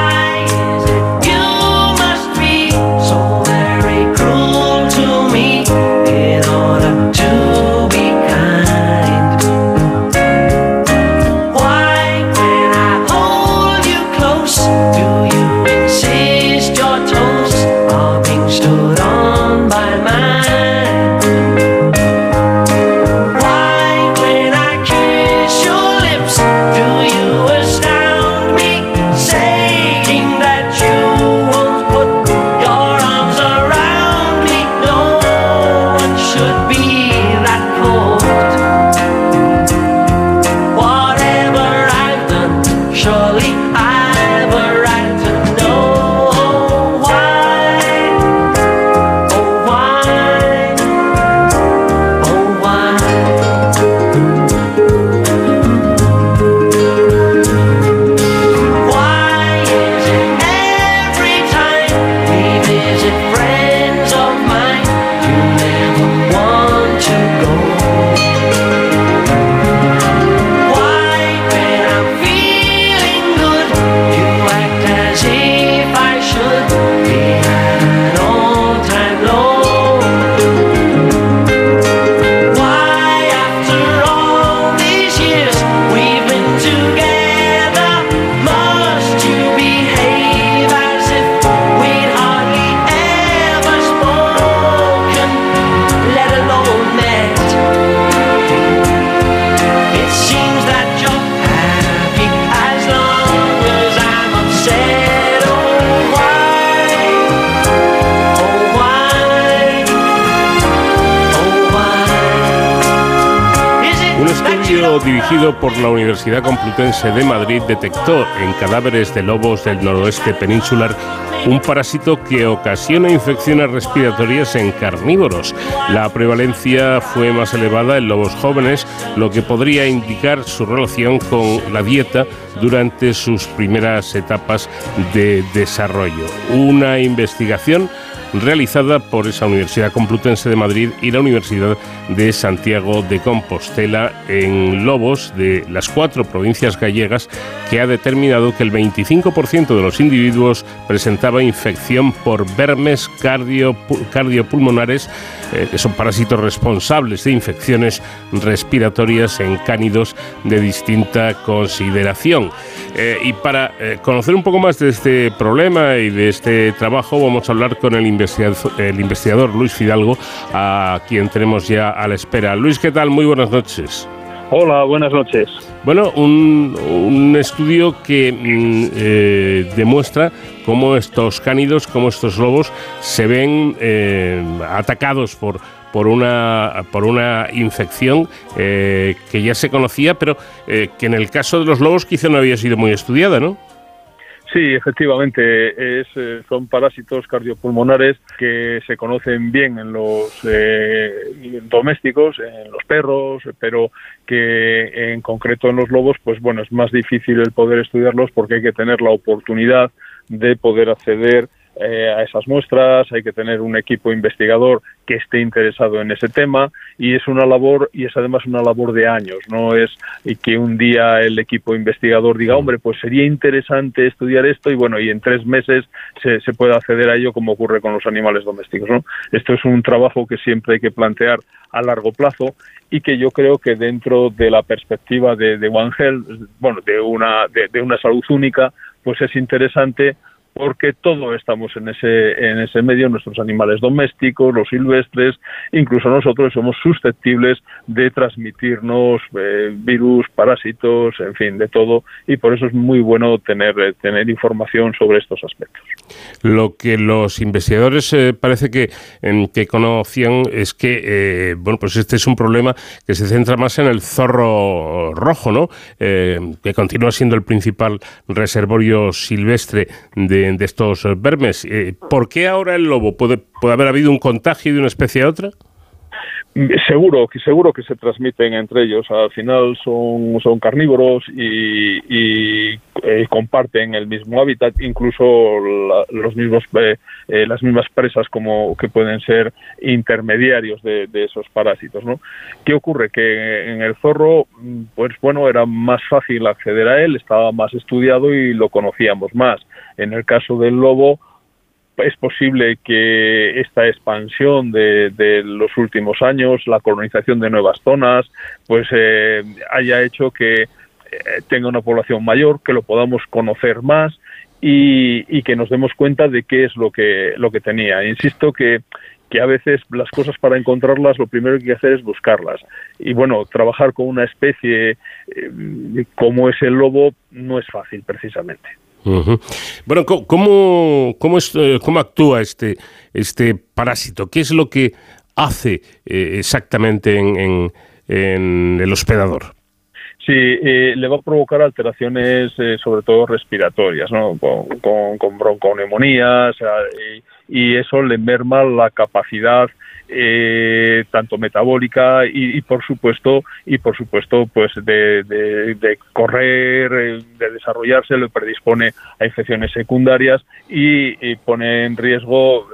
Por la Universidad Complutense de Madrid detectó en cadáveres de lobos del noroeste peninsular un parásito que ocasiona infecciones respiratorias en carnívoros. La prevalencia fue más elevada en lobos jóvenes, lo que podría indicar su relación con la dieta durante sus primeras etapas de desarrollo. Una investigación realizada por esa Universidad Complutense de Madrid y la Universidad de Santiago de Compostela en Lobos de las cuatro provincias gallegas que ha determinado que el 25% de los individuos presentaba infección por vermes cardiopulmonares, eh, que son parásitos responsables de infecciones respiratorias en cánidos de distinta consideración. Eh, y para eh, conocer un poco más de este problema y de este trabajo, vamos a hablar con el investigador, el investigador Luis Fidalgo, a quien tenemos ya a la espera. Luis, ¿qué tal? Muy buenas noches. Hola, buenas noches. Bueno, un, estudio que mm, eh, demuestra cómo estos cánidos, cómo estos lobos se ven eh, atacados por, por, una, por una infección eh, que ya se conocía, pero que en el caso de los lobos quizá no había sido muy estudiada, ¿no? Sí, efectivamente, es, eh, son parásitos cardiopulmonares que se conocen bien en los eh, domésticos, en los perros, pero que en concreto en los lobos, pues bueno, es más difícil el poder estudiarlos porque hay que tener la oportunidad de poder acceder eh, a esas muestras, hay que tener un equipo investigador que esté interesado en ese tema y es una labor y es además una labor de años, no es que un día el equipo investigador diga, hombre, pues sería interesante estudiar esto y bueno, y en tres meses se, se puede acceder a ello como ocurre con los animales domésticos. ¿no? Esto es un trabajo que siempre hay que plantear a largo plazo y que yo creo que dentro de la perspectiva de, de One Health, bueno, de una, de una salud única, pues es interesante porque todos estamos en ese, en ese medio, nuestros animales domésticos, los silvestres, incluso nosotros somos susceptibles de transmitirnos eh, virus, parásitos, en fin, de todo, y por eso es muy bueno tener, eh, tener información sobre estos aspectos. Lo que los investigadores eh, parece que, que conocían es que, bueno, pues este es un problema que se centra más en el zorro rojo, ¿no? que continúa siendo el principal reservorio silvestre de de, estos vermes. Eh, ¿Por qué ahora el lobo? ¿Puede, ¿Puede haber habido un contagio de una especie a otra? Seguro, seguro que se transmiten entre ellos. Al final son, son carnívoros y, eh, comparten el mismo hábitat, incluso los mismos, eh, eh, las mismas presas como que pueden ser intermediarios de, esos parásitos. ¿no? ¿Qué ocurre? Que en el zorro, pues bueno, era más fácil acceder a él, estaba más estudiado y lo conocíamos más. En el caso del lobo, es posible que esta expansión de, los últimos años, la colonización de nuevas zonas, pues eh, haya hecho que eh, tenga una población mayor, que lo podamos conocer más y, que nos demos cuenta de qué es lo que, lo que tenía. Insisto que, que a veces las cosas para encontrarlas lo primero que hay que hacer es buscarlas. Y bueno, trabajar con una especie eh, como es el lobo no es fácil precisamente. Bueno, ¿cómo, cómo, eh, ¿cómo, actúa este, este parásito? ¿Qué es lo que hace eh, exactamente en, en, el hospedador? Sí, eh, le va a provocar alteraciones, sobre todo respiratorias, ¿no? con, con, con bronconeumonías, y, y, eso le merma la capacidad eh, tanto metabólica y, por supuesto y por supuesto pues de, de, correr eh, de desarrollarse lo predispone a infecciones secundarias y, pone en riesgo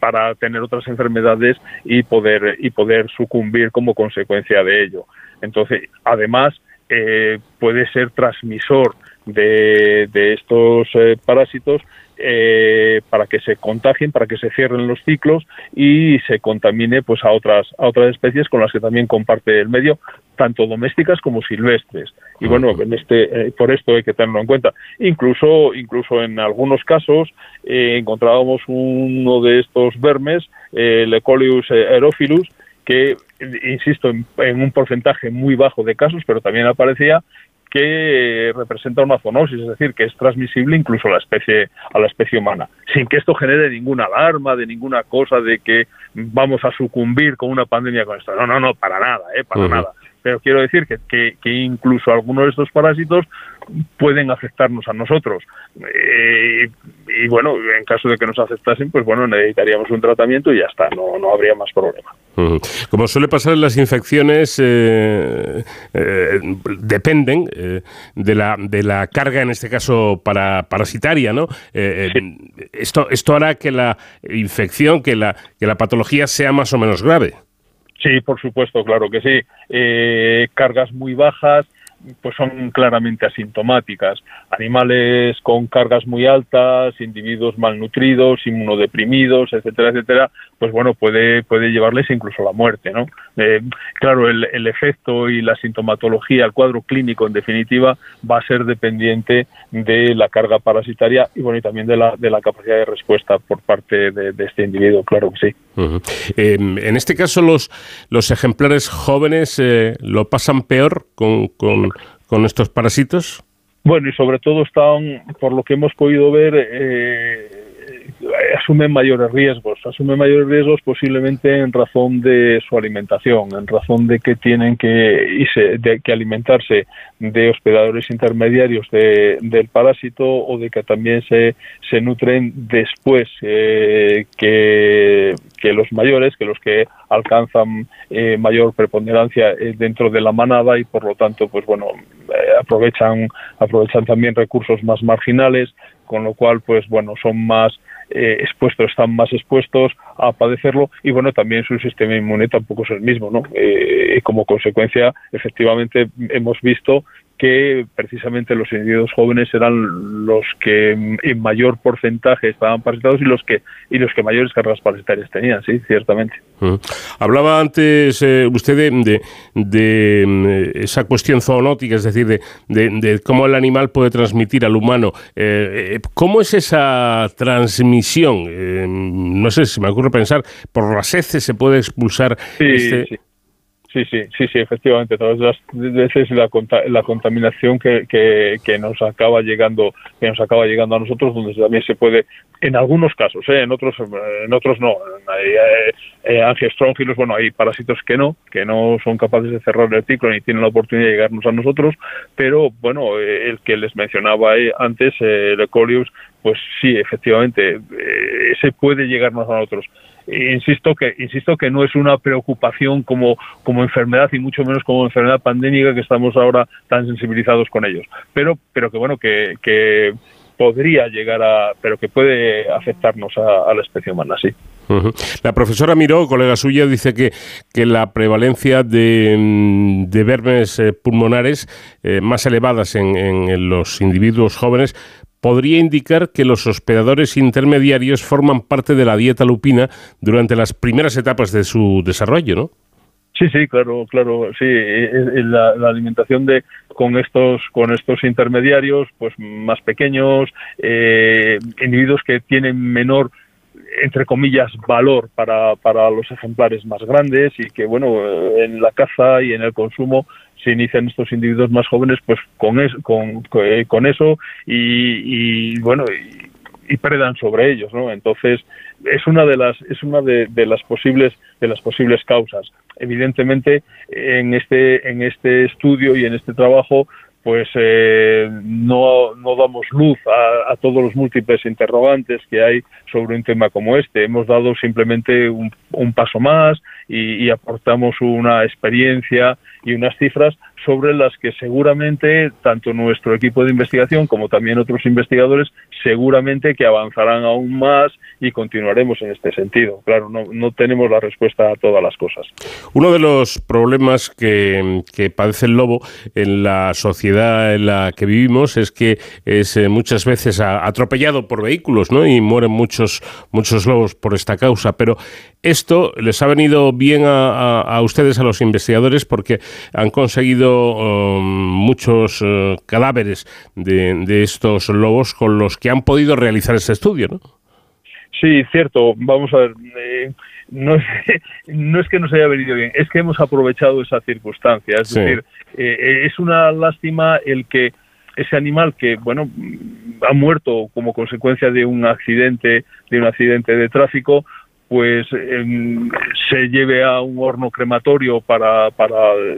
para tener otras enfermedades y poder y poder sucumbir como consecuencia de ello. Entonces además eh, puede ser transmisor de, de estos eh, parásitos eh, para que se contagien, para que se cierren los ciclos y se contamine pues a otras a otras especies con las que también comparte el medio, tanto domésticas como silvestres. Y bueno, en este eh, por esto hay que tenerlo en cuenta. Incluso incluso en algunos casos eh, encontrábamos uno de estos vermes, el Ecolius aerophilus, que insisto en, en, un porcentaje muy bajo de casos, pero también aparecía que representa una zoonosis, es decir, que es transmisible incluso a la especie a la especie humana, sin que esto genere ninguna alarma de ninguna cosa de que vamos a sucumbir con una pandemia con esto. No, no, no, para nada, eh, para nada. Pero quiero decir que, que, que incluso algunos de estos parásitos pueden afectarnos a nosotros. Eh, y bueno, en caso de que nos afectasen, pues bueno, necesitaríamos un tratamiento y ya está, no, no habría más problema. Como suele pasar en las infecciones, eh, eh, dependen de, la, de la carga, en este caso para, parasitaria, ¿no? esto, esto hará que la infección, que la, que la patología sea más o menos grave. Sí, por supuesto, claro que sí. cargas muy bajas, pues son claramente asintomáticas. Animales con cargas muy altas, individuos malnutridos, inmunodeprimidos, etcétera, etcétera, pues bueno, puede, puede llevarles incluso a la muerte, ¿no? Eh, claro, el, el, efecto y la sintomatología, el cuadro clínico, en definitiva, va a ser dependiente de la carga parasitaria y bueno, y también de la, de la capacidad de respuesta por parte de, este individuo, claro que sí. Em, en este caso, los, los ejemplares jóvenes eh, lo pasan peor con, con con estos parásitos? Bueno, y sobre todo están, por lo que hemos podido ver, eh, asumen mayores riesgos, asumen mayores riesgos posiblemente en razón de su alimentación, en razón de que tienen que, de, que alimentarse de hospedadores intermediarios del parásito o de que también se, se nutren después eh, que, que, los mayores, que los que alcanzan eh, mayor preponderancia eh, dentro de la manada y por lo tanto pues bueno aprovechan aprovechan también recursos más marginales con lo cual, pues bueno, son más eh, expuestos, están más expuestos a padecerlo y bueno, también su sistema inmune tampoco es el mismo, ¿no? Eh, como consecuencia, efectivamente, hemos visto que precisamente los individuos jóvenes eran los que en mayor porcentaje estaban parasitados y los que y los que mayores cargas parasitarias tenían, sí, ciertamente. Hablaba antes eh, usted de, de, mm, esa cuestión zoonótica, es decir, de, de, cómo el animal puede transmitir al humano. Eh, eh, ¿Cómo es esa transmisión? no sé, si me ocurre pensar, por las heces se puede expulsar este... Sí, sí, sí, sí, efectivamente. Todas las veces la, la contaminación que, que, nos acaba llegando, que nos acaba llegando a nosotros, donde también se puede, en algunos casos, ¿eh? en otros, en otros no. Hay eh, eh bueno, hay parásitos que no, que no son capaces de cerrar el ciclo ni tienen la oportunidad de llegarnos a nosotros, pero bueno, eh, el que les mencionaba antes, el E. pues sí, efectivamente, se puede llegarnos a nosotros insisto que insisto que no es una preocupación como como enfermedad y mucho menos como enfermedad pandémica que estamos ahora tan sensibilizados con ellos. Pero pero que bueno que, que podría llegar a pero que puede afectarnos a, la especie humana sí. La profesora Miró, colega suya, dice que, que la prevalencia de, de vermes eh, pulmonares eh, más elevadas en, en, los individuos jóvenes podría indicar que los hospedadores intermediarios forman parte de la dieta lupina durante las primeras etapas de su desarrollo, ¿no? Sí, sí, claro, claro, sí, la, alimentación de con estos con estos intermediarios, pues más pequeños, eh, individuos que tienen menor entre comillas, valor para, para los ejemplares más grandes y que, bueno, en la caza y en el consumo se inician estos individuos más jóvenes pues con, con, eh, con eso y, bueno y, y, predan sobre ellos no entonces es una de las es una de, de, las posibles de las posibles causas evidentemente en este en este estudio y en este trabajo pues eh, no, no damos luz a, a, todos los múltiples interrogantes que hay sobre un tema como este. Hemos dado simplemente un, un paso más y, y, aportamos una experiencia y unas cifras sobre las que seguramente tanto nuestro equipo de investigación como también otros investigadores seguramente que avanzarán aún más y continuaremos en este sentido. Claro, no, no tenemos la respuesta a todas las cosas. Uno de los problemas que, que, padece el lobo en la sociedad en la que vivimos es que es eh, muchas veces atropellado por vehículos ¿no? y mueren muchos, muchos lobos por esta causa. Pero esto les ha venido bien a, a, a ustedes, a los investigadores, porque han conseguido um, muchos uh, cadáveres de, de, estos lobos con los que han podido realizar ese estudio, ¿no? Sí, cierto. Vamos a ver. Eh, no, es, no es que nos haya venido bien, es que hemos aprovechado esa circunstancia. Es sí. decir, eh, es una lástima el que ese animal que bueno ha muerto como consecuencia de un accidente de un accidente de tráfico pues se lleve a un horno crematorio para, para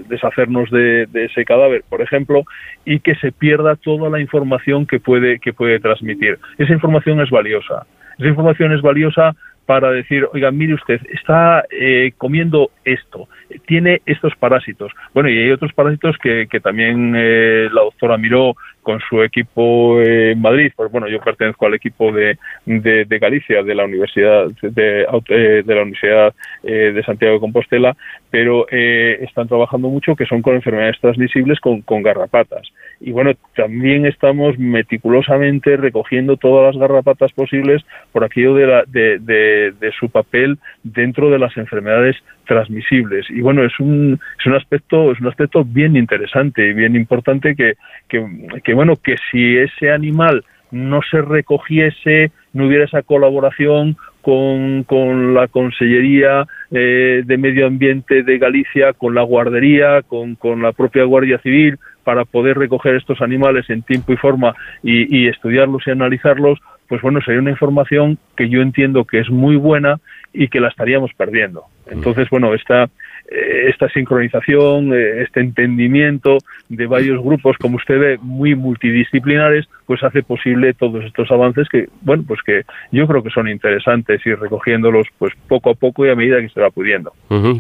deshacernos de, de, ese cadáver, por ejemplo, y que se pierda toda la información que puede, que puede transmitir. Esa información es valiosa. Esa información es valiosa para decir, oiga, mire usted, está eh, comiendo esto, tiene estos parásitos. Bueno, y hay otros parásitos que, también eh, la doctora miró con su equipo en Madrid, pues bueno, yo pertenezco al equipo de, de, de Galicia, de la Universidad de, eh, de la Universidad eh, de Santiago de Compostela, pero eh, están trabajando mucho que son con enfermedades transmisibles con, con garrapatas. Y bueno, también estamos meticulosamente recogiendo todas las garrapatas posibles por aquello de, la, de, de, su papel dentro de las enfermedades transmisibles. Y bueno es un es un aspecto es un aspecto bien interesante y bien importante que, que, que bueno que si ese animal no se recogiese no hubiera esa colaboración con, con la Consellería eh, de Medio Ambiente de Galicia, con la guardería, con, con la propia Guardia Civil, para poder recoger estos animales en tiempo y forma y, estudiarlos y analizarlos, pues bueno, sería una información que yo entiendo que es muy buena y que la estaríamos perdiendo. Entonces, bueno, esta, eh, esta sincronización, eh, este entendimiento de varios grupos, como usted ve, muy multidisciplinares, pues hace posible todos estos avances que, bueno, pues que yo creo que son interesantes y recogiéndolos pues poco a poco y a medida que se va pudiendo.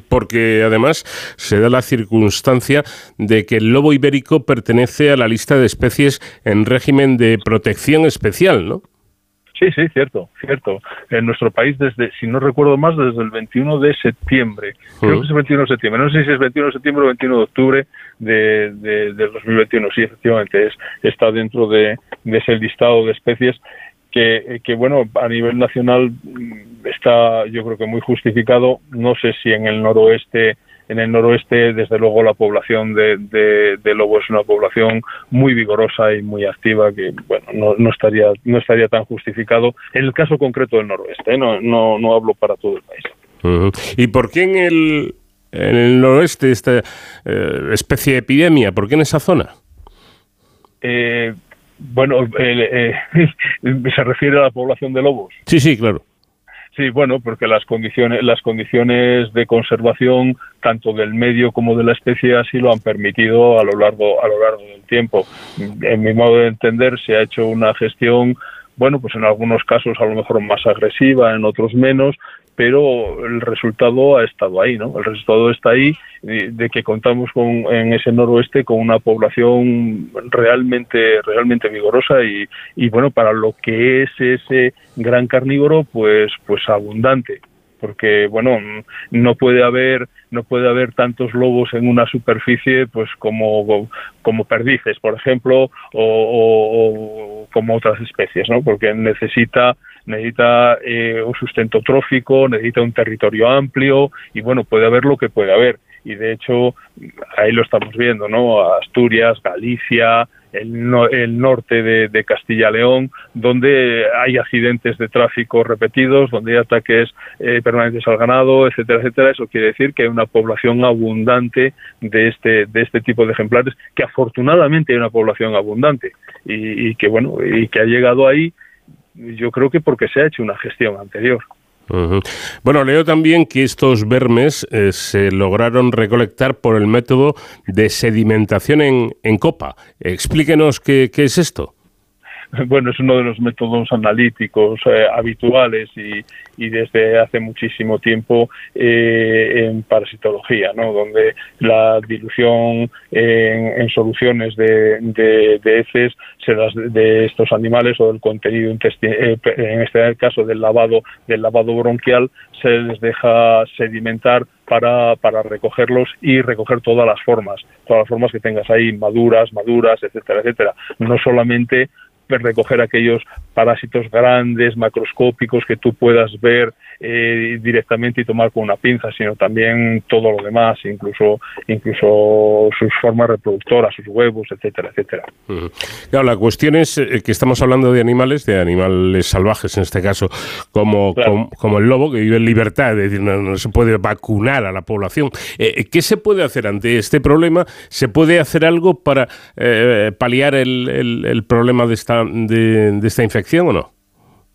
Porque además se da la circunstancia de que el lobo ibérico pertenece a la lista de especies en régimen de protección especial, ¿no? Sí, sí, cierto, cierto. En nuestro país, desde, si no recuerdo más, desde el 21 de septiembre, creo que es el 21 de septiembre, no sé si es 21 de septiembre o 21 de octubre de, del 2021, sí, efectivamente, es, está dentro de, de ese listado de especies que, que, bueno, a nivel nacional mm, está, yo creo que muy justificado. No sé si en el noroeste en el noroeste, desde luego, la población de, de, lobo es una población muy vigorosa y muy activa que, bueno, no, no, estaría, no estaría tan justificado. En el caso concreto del noroeste, ¿eh? no, no, no hablo para todo el país. ¿Y por qué en el, en el noroeste esta eh, especie de epidemia? ¿Por qué en esa zona? Eh, bueno, se refiere a la población de lobos. Sí, sí, claro. Sí, bueno, porque las condiciones, las condiciones de conservación tanto del medio como de la especie así lo han permitido a lo largo a lo largo del tiempo. En mi modo de entender, se ha hecho una gestión bueno, pues en algunos casos a lo mejor más agresiva, en otros menos, pero el resultado ha estado ahí, ¿no? El resultado está ahí de, que contamos con en ese noroeste con una población realmente realmente vigorosa y, y bueno para lo que es ese gran carnívoro pues pues abundante porque bueno no puede haber no puede haber tantos lobos en una superficie pues como como perdices por ejemplo o, como otras especies no porque necesita necesita eh, un sustento trófico necesita un territorio amplio y bueno puede haber lo que puede haber y de hecho ahí lo estamos viendo no Asturias Galicia el, norte de, Castilla-León, donde hay accidentes de tráfico repetidos, donde hay ataques eh, permanentes al ganado, etcétera, etcétera. Eso quiere decir que hay una población abundante de este, de este tipo de ejemplares, que afortunadamente hay una población abundante y, y que, bueno, y que ha llegado ahí, yo creo que porque se ha hecho una gestión anterior. Bueno, leo también que estos vermes eh, se lograron recolectar por el método de sedimentación en, en copa. Explíquenos qué, qué es esto. bueno, es uno de los métodos analíticos eh, habituales y, y, desde hace muchísimo tiempo eh, en parasitología, ¿no? donde la dilución en, soluciones de, de, heces se de estos animales o del contenido intestinal, eh, en este caso del lavado, del lavado bronquial, se les deja sedimentar para, para recogerlos y recoger todas las formas, todas las formas que tengas ahí, maduras, maduras, etcétera, etcétera. No solamente recoger aquellos parásitos grandes, macroscópicos que tú puedas ver eh, directamente y tomar con una pinza, sino también todo lo demás, incluso incluso sus formas reproductoras, sus huevos, etcétera, etcétera. Claro, la cuestión es eh, que estamos hablando de animales, de animales salvajes en este caso, como, como, el lobo que vive en libertad, es decir, no, se puede vacunar a la población. Eh, ¿Qué se puede hacer ante este problema? ¿Se puede hacer algo para paliar el, el, problema de esta, de, de esta infección o no?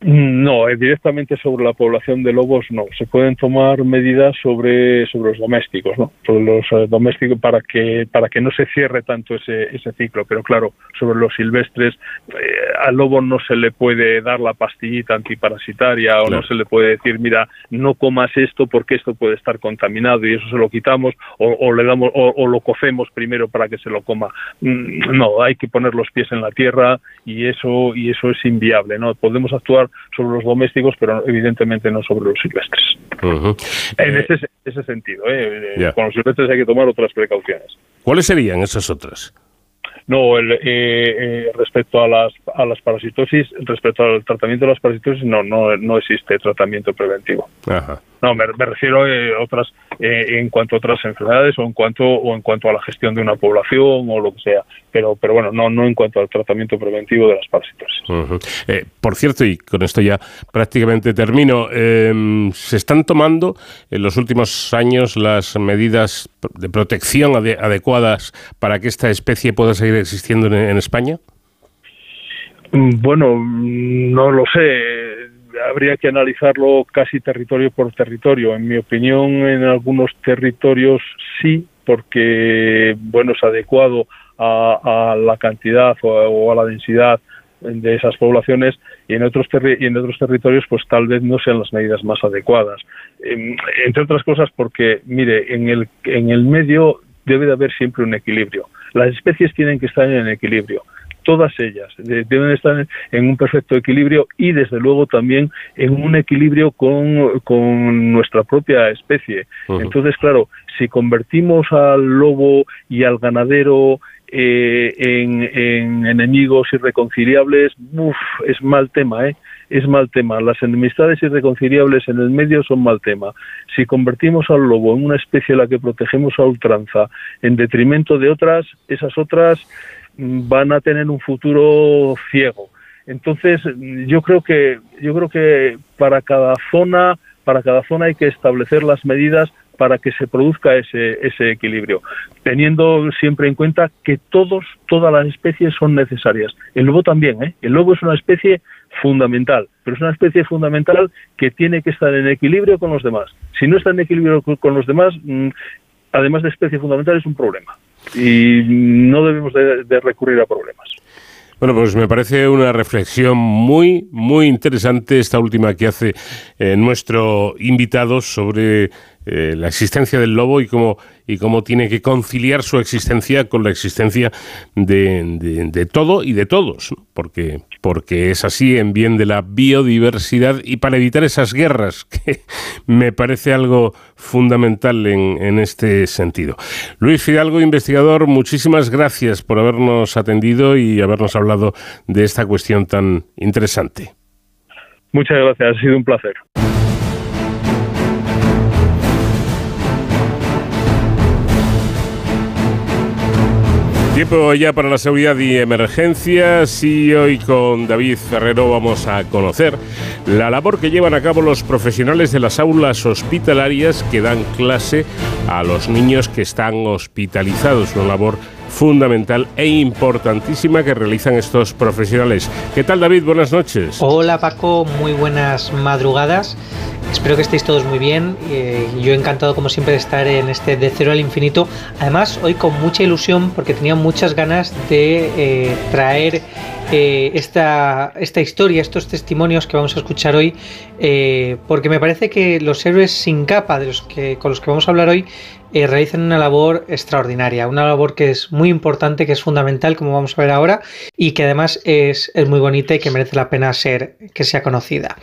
No, eh, directamente sobre la población de lobos no. Se pueden tomar medidas sobre, sobre los domésticos, ¿no? Sobre los eh, domésticos para que para que no se cierre tanto ese, ese ciclo. Pero claro, sobre los silvestres eh, al lobo no se le puede dar la pastillita antiparasitaria o no se le puede decir, mira, no comas esto porque esto puede estar contaminado y eso se lo quitamos o, le damos o, lo cocemos primero para que se lo coma. Mm, no, hay que poner los pies en la tierra y eso y eso es inviable, ¿no? Podemos actuar sobre los domésticos, pero evidentemente no sobre los silvestres. En eh, ese, ese, sentido, ¿eh? con los silvestres hay que tomar otras precauciones. ¿Cuáles serían esas otras? No, el, eh, eh, respecto a las, a las parasitosis, respecto al tratamiento de las parasitosis, no, no, no existe tratamiento preventivo. No, me, refiero a eh, otras, en cuanto a otras enfermedades o en cuanto o en cuanto a la gestión de una población o lo que sea, pero, pero bueno, no, no en cuanto al tratamiento preventivo de las parasitosis. por cierto, y con esto ya prácticamente termino, em, se están tomando en los últimos años las medidas de protección adecuadas para que esta especie pueda seguir existiendo en, España? Mm, bueno, no lo sé. Habría que analizarlo casi territorio por territorio. En mi opinión, en algunos territorios sí, porque bueno es adecuado a, la cantidad o, a la densidad de esas poblaciones y en otros y en otros territorios pues tal vez no sean las medidas más adecuadas. Em, entre otras cosas porque mire en el en el medio debe de haber siempre un equilibrio. Las especies tienen que estar en equilibrio todas ellas deben estar en un perfecto equilibrio y desde luego también en un equilibrio con, con nuestra propia especie. Entonces, claro, si convertimos al lobo y al ganadero eh, en, enemigos irreconciliables, uf, es mal tema, ¿eh? Es mal tema. Las enemistades irreconciliables en el medio son mal tema. Si convertimos al lobo en una especie a la que protegemos a ultranza en detrimento de otras, esas otras van a tener un futuro ciego. Entonces, yo creo que yo creo que para cada zona, para cada zona hay que establecer las medidas para que se produzca ese, ese equilibrio, teniendo siempre en cuenta que todos, todas las especies son necesarias. El lobo también, ¿eh? El lobo es una especie fundamental, pero es una especie fundamental que tiene que estar en equilibrio con los demás. Si no está en equilibrio con los demás, mm, además de especie fundamental, es un problema y no debemos de, recurrir a problemas. Bueno, pues me parece una reflexión muy, muy interesante esta última que hace eh, nuestro invitado sobre eh, la existencia del lobo y cómo, y cómo tiene que conciliar su existencia con la existencia de, todo y de todos, porque, porque es así en bien de la biodiversidad y para evitar esas guerras, que me parece algo fundamental en, en este sentido. Luis Fidalgo, investigador, muchísimas gracias por habernos atendido y habernos hablado de esta cuestión tan interesante. Muchas gracias, ha sido un placer. Tiempo ya para la seguridad y emergencias y hoy con David Ferrero vamos a conocer la labor que llevan a cabo los profesionales de las aulas hospitalarias que dan clase a los niños que están hospitalizados, una labor fundamental e importantísima que realizan estos profesionales. ¿Qué tal David? Buenas noches. Hola Paco, muy buenas madrugadas. Espero que estéis todos muy bien. Eh, yo encantado como siempre de estar en este De Cero al Infinito. Además, hoy con mucha ilusión porque tenía muchas ganas de eh, traer eh, esta, esta historia, estos testimonios que vamos a escuchar hoy, porque me parece que los héroes sin capa de los que, con los que vamos a hablar hoy eh, realizan una labor extraordinaria, una labor que es muy importante, que es fundamental, como vamos a ver ahora, y que además es, muy bonita y que merece la pena ser que sea conocida.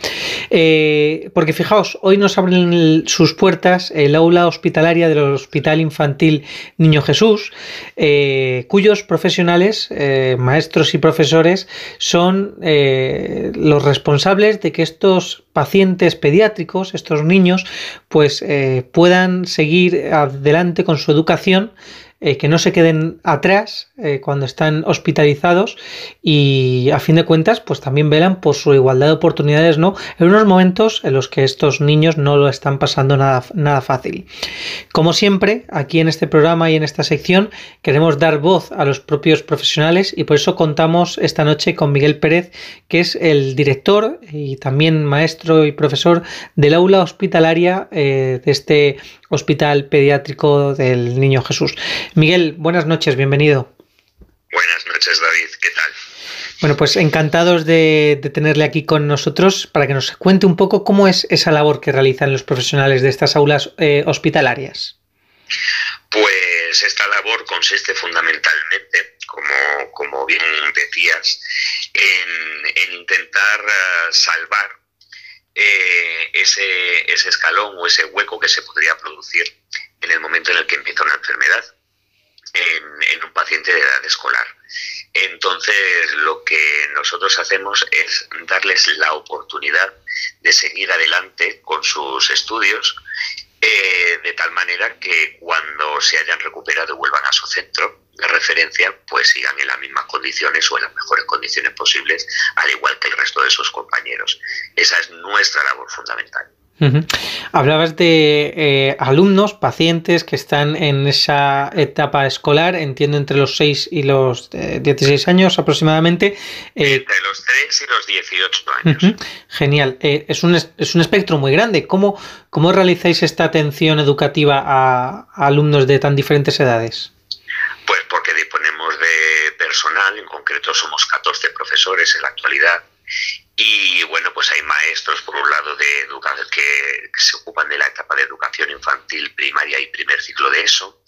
Eh, porque fijaos, hoy nos abren sus puertas el aula hospitalaria del Hospital Infantil Niño Jesús, eh, cuyos profesionales, maestros y profesores, son los responsables de que estos pacientes pediátricos, estos niños, pues puedan seguir adelante con su educación eh, que no se queden atrás eh, cuando están hospitalizados y a fin de cuentas pues también velan por su igualdad de oportunidades no en unos momentos en los que estos niños no lo están pasando nada, nada fácil. Como siempre aquí en este programa y en esta sección queremos dar voz a los propios profesionales y por eso contamos esta noche con Miguel Pérez que es el director y también maestro y profesor del aula hospitalaria eh, de este Hospital Pediátrico del Niño Jesús. Miguel, buenas noches, bienvenido. Buenas noches, David, ¿qué tal? Bueno, pues encantados de, tenerle aquí con nosotros para que nos cuente un poco cómo es esa labor que realizan los profesionales de estas aulas eh, hospitalarias. Pues esta labor consiste fundamentalmente, como, como bien decías, en, intentar eh, salvar eh, ese, escalón o ese hueco que se podría producir en el momento en el que empieza una enfermedad en, un paciente de edad escolar. Entonces, lo que nosotros hacemos es darles la oportunidad de seguir adelante con sus estudios, eh, de tal manera que cuando se hayan recuperado vuelvan a su centro, de referencia pues sigan en las mismas condiciones o en las mejores condiciones posibles, al igual que el resto de sus compañeros. Esa es nuestra labor fundamental. Hablabas de eh, alumnos, pacientes que están en esa etapa escolar, entiendo entre los 6 y los 16 años aproximadamente. entre los 3 y los 18 años. Genial. es, un, es un espectro muy grande. ¿Cómo, ¿Cómo realizáis esta atención educativa a alumnos de tan diferentes edades? Pues porque disponemos de personal, en concreto somos 14 profesores en la actualidad. Y bueno, pues hay maestros, por un lado, de educación que, se ocupan de la etapa de educación infantil, primaria y primer ciclo de eso.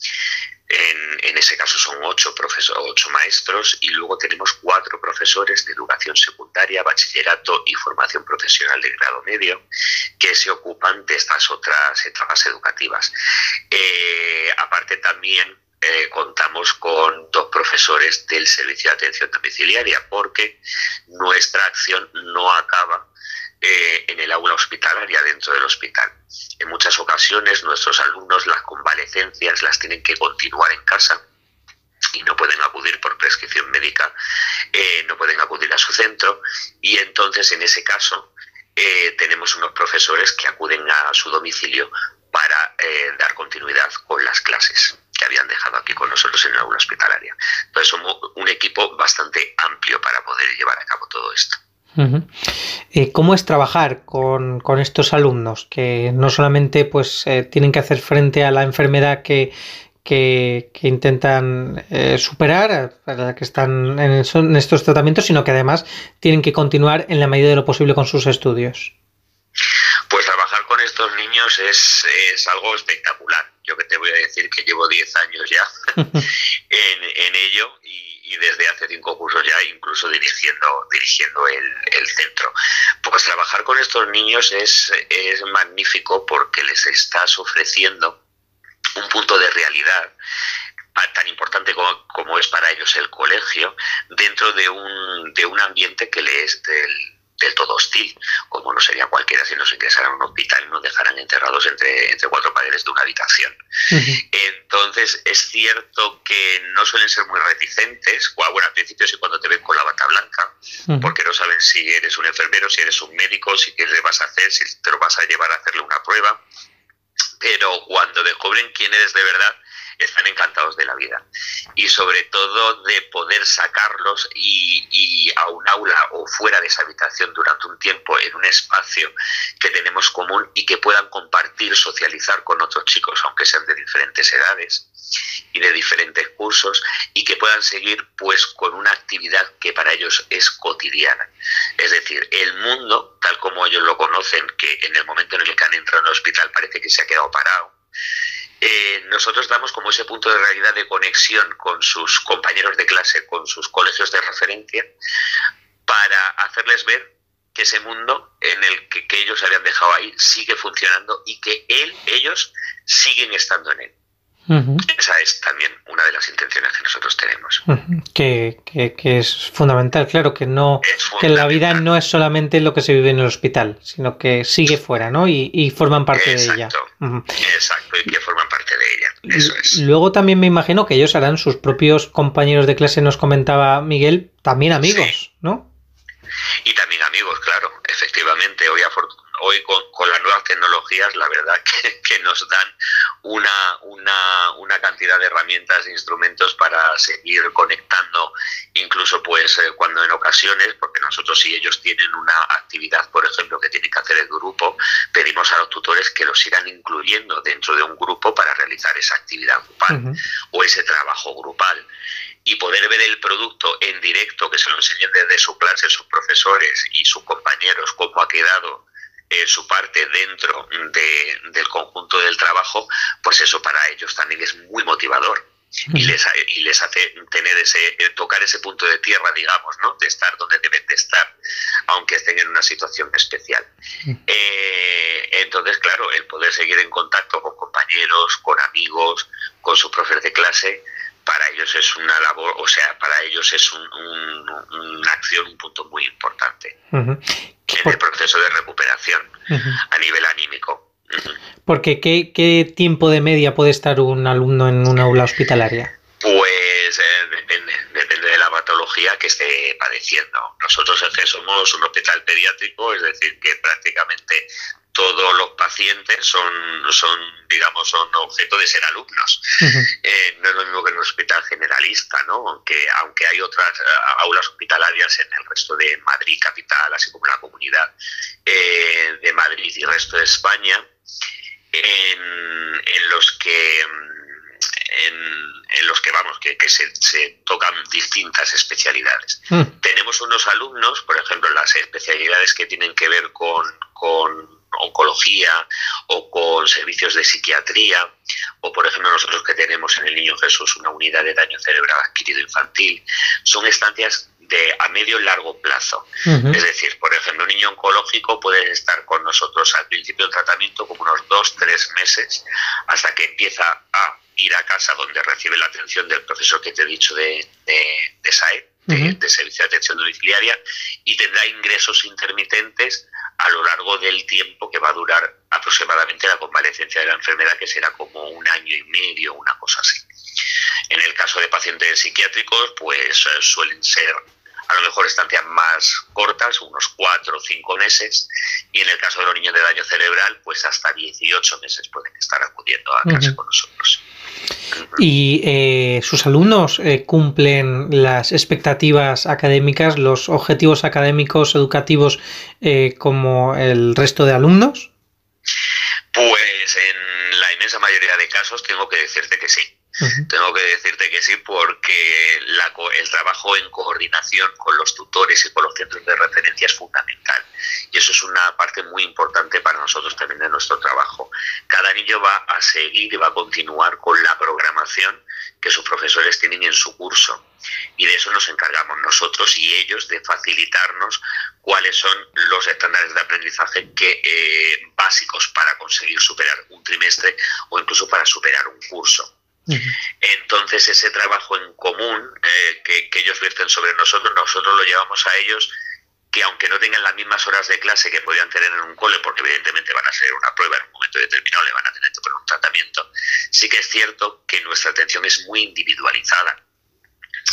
En, en, ese caso son ocho, profesores, ocho maestros y luego tenemos cuatro profesores de educación secundaria, bachillerato y formación profesional de grado medio que se ocupan de estas otras etapas educativas. Eh, aparte también eh, contamos con dos profesores del servicio de atención domiciliaria porque nuestra acción no acaba eh, en el aula hospitalaria dentro del hospital. En muchas ocasiones nuestros alumnos las convalecencias las tienen que continuar en casa y no pueden acudir por prescripción médica, eh, no pueden acudir a su centro y entonces en ese caso tenemos unos profesores que acuden a su domicilio para dar continuidad con las clases que habían dejado aquí con nosotros en el aula hospitalaria. Entonces somos un equipo bastante amplio para poder llevar a cabo todo esto. Eh, ¿Cómo es trabajar con, estos alumnos que no solamente pues eh, tienen que hacer frente a la enfermedad que, que, intentan eh, superar, que están en, en, estos tratamientos, sino que además tienen que continuar en la medida de lo posible con sus estudios? Pues trabajar con estos niños es, es algo espectacular yo que te voy a decir que llevo 10 años ya en, ello y, desde hace cinco cursos ya incluso dirigiendo, dirigiendo el, centro. Pues trabajar con estos niños es, es magnífico porque les estás ofreciendo un punto de realidad tan importante como, como, es para ellos el colegio, dentro de un, de un ambiente que les es del, del todo hostil, como no sería cualquiera si nos ingresaran a un hospital y nos dejaran enterrados entre, entre cuatro paredes de una habitación. Entonces, es cierto que no suelen ser muy reticentes, bueno, al principio sí cuando te ven con la bata blanca, porque no saben si eres un enfermero, si eres un médico, si qué le vas a hacer, si te lo vas a llevar a hacerle una prueba, pero cuando descubren quién eres de verdad, están encantados de la vida y sobre todo de poder sacarlos y, a un aula o fuera de esa habitación durante un tiempo en un espacio que tenemos común y que puedan compartir, socializar con otros chicos, aunque sean de diferentes edades y de diferentes cursos y que puedan seguir pues con una actividad que para ellos es cotidiana. Es decir, el mundo, tal como ellos lo conocen, que en el momento en el que han entrado en el hospital parece que se ha quedado parado, eh, nosotros damos como ese punto de realidad de conexión con sus compañeros de clase, con sus colegios de referencia, para hacerles ver que ese mundo en el que, que ellos habían dejado ahí sigue funcionando y que él, ellos siguen estando en él. Esa es también una de las intenciones que nosotros tenemos. que, que, es fundamental, claro, que no que la vida no es solamente lo que se vive en el hospital, sino que sigue fuera, ¿no? Y, y forman parte de ella. Exacto, y que forman parte de ella. Eso es. Luego también me imagino que ellos harán sus propios compañeros de clase, nos comentaba Miguel, también amigos, ¿no? Y también amigos, claro, efectivamente. Hoy afortunadamente hoy con, las nuevas tecnologías, la verdad que, nos dan una, una, una, cantidad de herramientas e instrumentos para seguir conectando, incluso pues eh, cuando en ocasiones, porque nosotros si ellos tienen una actividad, por ejemplo, que tienen que hacer el grupo, pedimos a los tutores que los sigan incluyendo dentro de un grupo para realizar esa actividad grupal o ese trabajo grupal. Y poder ver el producto en directo, que se lo enseñen desde su clase sus profesores y sus compañeros, cómo ha quedado eh, su parte dentro del conjunto del trabajo, pues eso para ellos también es muy motivador. Y les, y les hace tener ese, eh, tocar ese punto de tierra, digamos, ¿no? De estar donde deben de estar, aunque estén en una situación especial. Eh, entonces, claro, el poder seguir en contacto con compañeros, con amigos, con sus profes de clase, para ellos es una labor, o sea, para ellos es una acción, un punto muy importante en el proceso de recuperación a nivel anímico. Porque ¿qué, ¿qué tiempo de media puede estar un alumno en una aula hospitalaria? Pues eh, depende, depende de la patología que esté padeciendo. Nosotros es que somos un hospital pediátrico, es decir, que prácticamente todos los pacientes son, son digamos, son objeto de ser alumnos. Eh, no es lo mismo que en un hospital generalista, ¿no? Aunque, aunque hay otras eh, aulas hospitalarias en el resto de Madrid capital, así como la comunidad eh, de Madrid y el resto de España, en, en los que en, los que vamos, que, se, tocan distintas especialidades. Tenemos unos alumnos, por ejemplo, las especialidades que tienen que ver con, con oncología o con servicios de psiquiatría, o por ejemplo nosotros que tenemos en el Niño Jesús una unidad de daño cerebral adquirido infantil, son estancias de a medio y largo plazo. Es decir, por ejemplo, un niño oncológico puede estar con nosotros al principio del tratamiento como unos dos, tres meses, hasta que empieza a ir a casa donde recibe la atención del profesor que te he dicho de, de, SAE, de, Servicio de Atención Domiciliaria, y tendrá ingresos intermitentes a lo largo del tiempo que va a durar aproximadamente la convalecencia de la enfermedad, que será como un año y medio, una cosa así. En el caso de pacientes psiquiátricos, pues eh, suelen ser a lo mejor estancias más cortas, unos cuatro o cinco meses, y en el caso de los niños de daño cerebral, pues hasta 18 meses pueden estar acudiendo a clase con nosotros. ¿Y eh, sus alumnos eh, cumplen las expectativas académicas, los objetivos académicos, educativos, eh, como el resto de alumnos? Pues en la inmensa mayoría de casos tengo que decirte que sí. Tengo que decirte que sí porque el trabajo en coordinación con los tutores y con los centros de referencia es fundamental. Y eso es una parte muy importante para nosotros también de nuestro trabajo. Cada niño va a seguir y va a continuar con la programación que sus profesores tienen en su curso. Y de eso nos encargamos nosotros y ellos de facilitarnos cuáles son los estándares de aprendizaje que, eh, básicos para conseguir superar un trimestre o incluso para superar un curso. Entonces ese trabajo en común eh, que, ellos vierten sobre nosotros, nosotros lo llevamos a ellos que aunque no tengan las mismas horas de clase que podían tener en un cole, porque evidentemente van a ser una prueba en un momento determinado, le van a tener que poner un tratamiento, sí que es cierto que nuestra atención es muy individualizada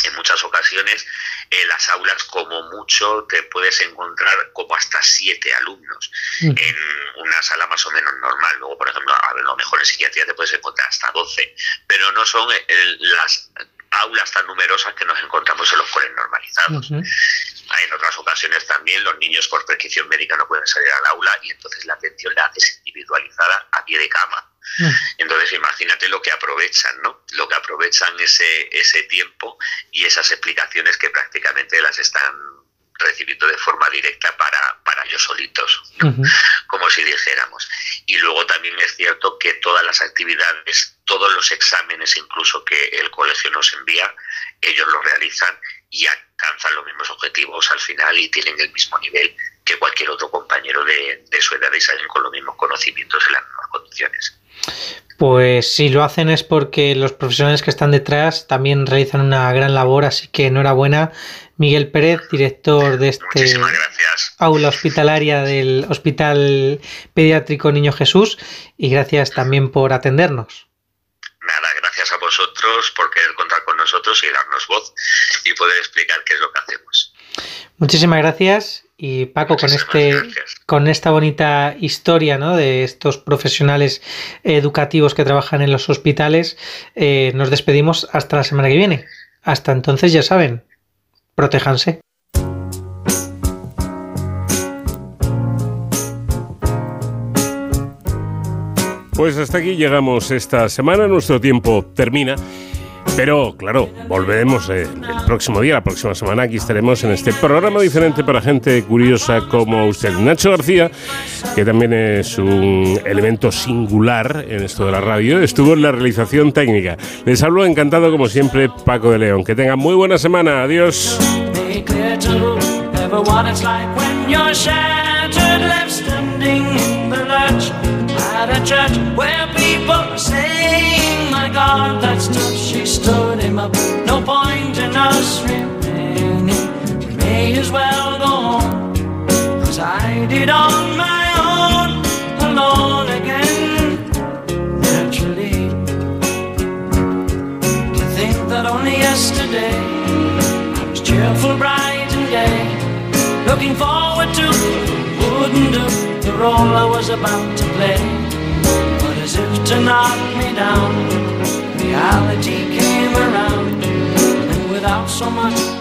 en muchas ocasiones en las aulas como mucho te puedes encontrar como hasta siete alumnos mm. en una sala más o menos normal. Luego, por ejemplo, a lo mejor en psiquiatría te puedes encontrar hasta doce, pero no son las aulas tan numerosas que nos encontramos en los coles normalizados. En otras ocasiones también los niños por prescripción médica no pueden salir al aula y entonces la atención la haces individualizada a pie de cama. Mm. Entonces imagínate lo que aprovechan, ¿no? Lo que aprovechan ese, ese tiempo y esas explicaciones que prácticamente las están recibiendo de forma directa para, para ellos solitos, como si dijéramos. Y luego también es cierto que todas las actividades, todos los exámenes incluso que el colegio nos envía, ellos los realizan y alcanzan los mismos objetivos al final y tienen el mismo nivel que cualquier otro compañero de, de su edad y salen con los mismos conocimientos en las mismas condiciones. Pues si lo hacen es porque los profesionales que están detrás también realizan una gran labor, así que enhorabuena. Miguel Pérez, director de este aula hospitalaria del Hospital Pediátrico Niño Jesús, y gracias también por atendernos. Nada, gracias a vosotros por querer contar con nosotros y darnos voz y poder explicar qué es lo que hacemos. Muchísimas gracias y Paco, con este, con esta bonita historia ¿no? de estos profesionales educativos que trabajan en los hospitales, eh, nos despedimos hasta la semana que viene. Hasta entonces, ya saben, protéjanse. Pues hasta aquí llegamos esta semana, nuestro tiempo termina. Pero claro, volveremos eh, el próximo día, la próxima semana. Aquí estaremos en este programa diferente para gente curiosa como usted. Nacho García, que también es un elemento singular en esto de la radio, estuvo en la realización técnica. Les hablo encantado como siempre Paco de León. Que tengan muy buena semana. Adiós. God, that's tough. She stood him up. No point in us remaining. We may as well go on. Cause I did on my own, alone again. Naturally. To think that only yesterday I was cheerful, bright, and gay. Looking forward to wouldn't do role I was about to play. To knock me down, reality came around, and without so much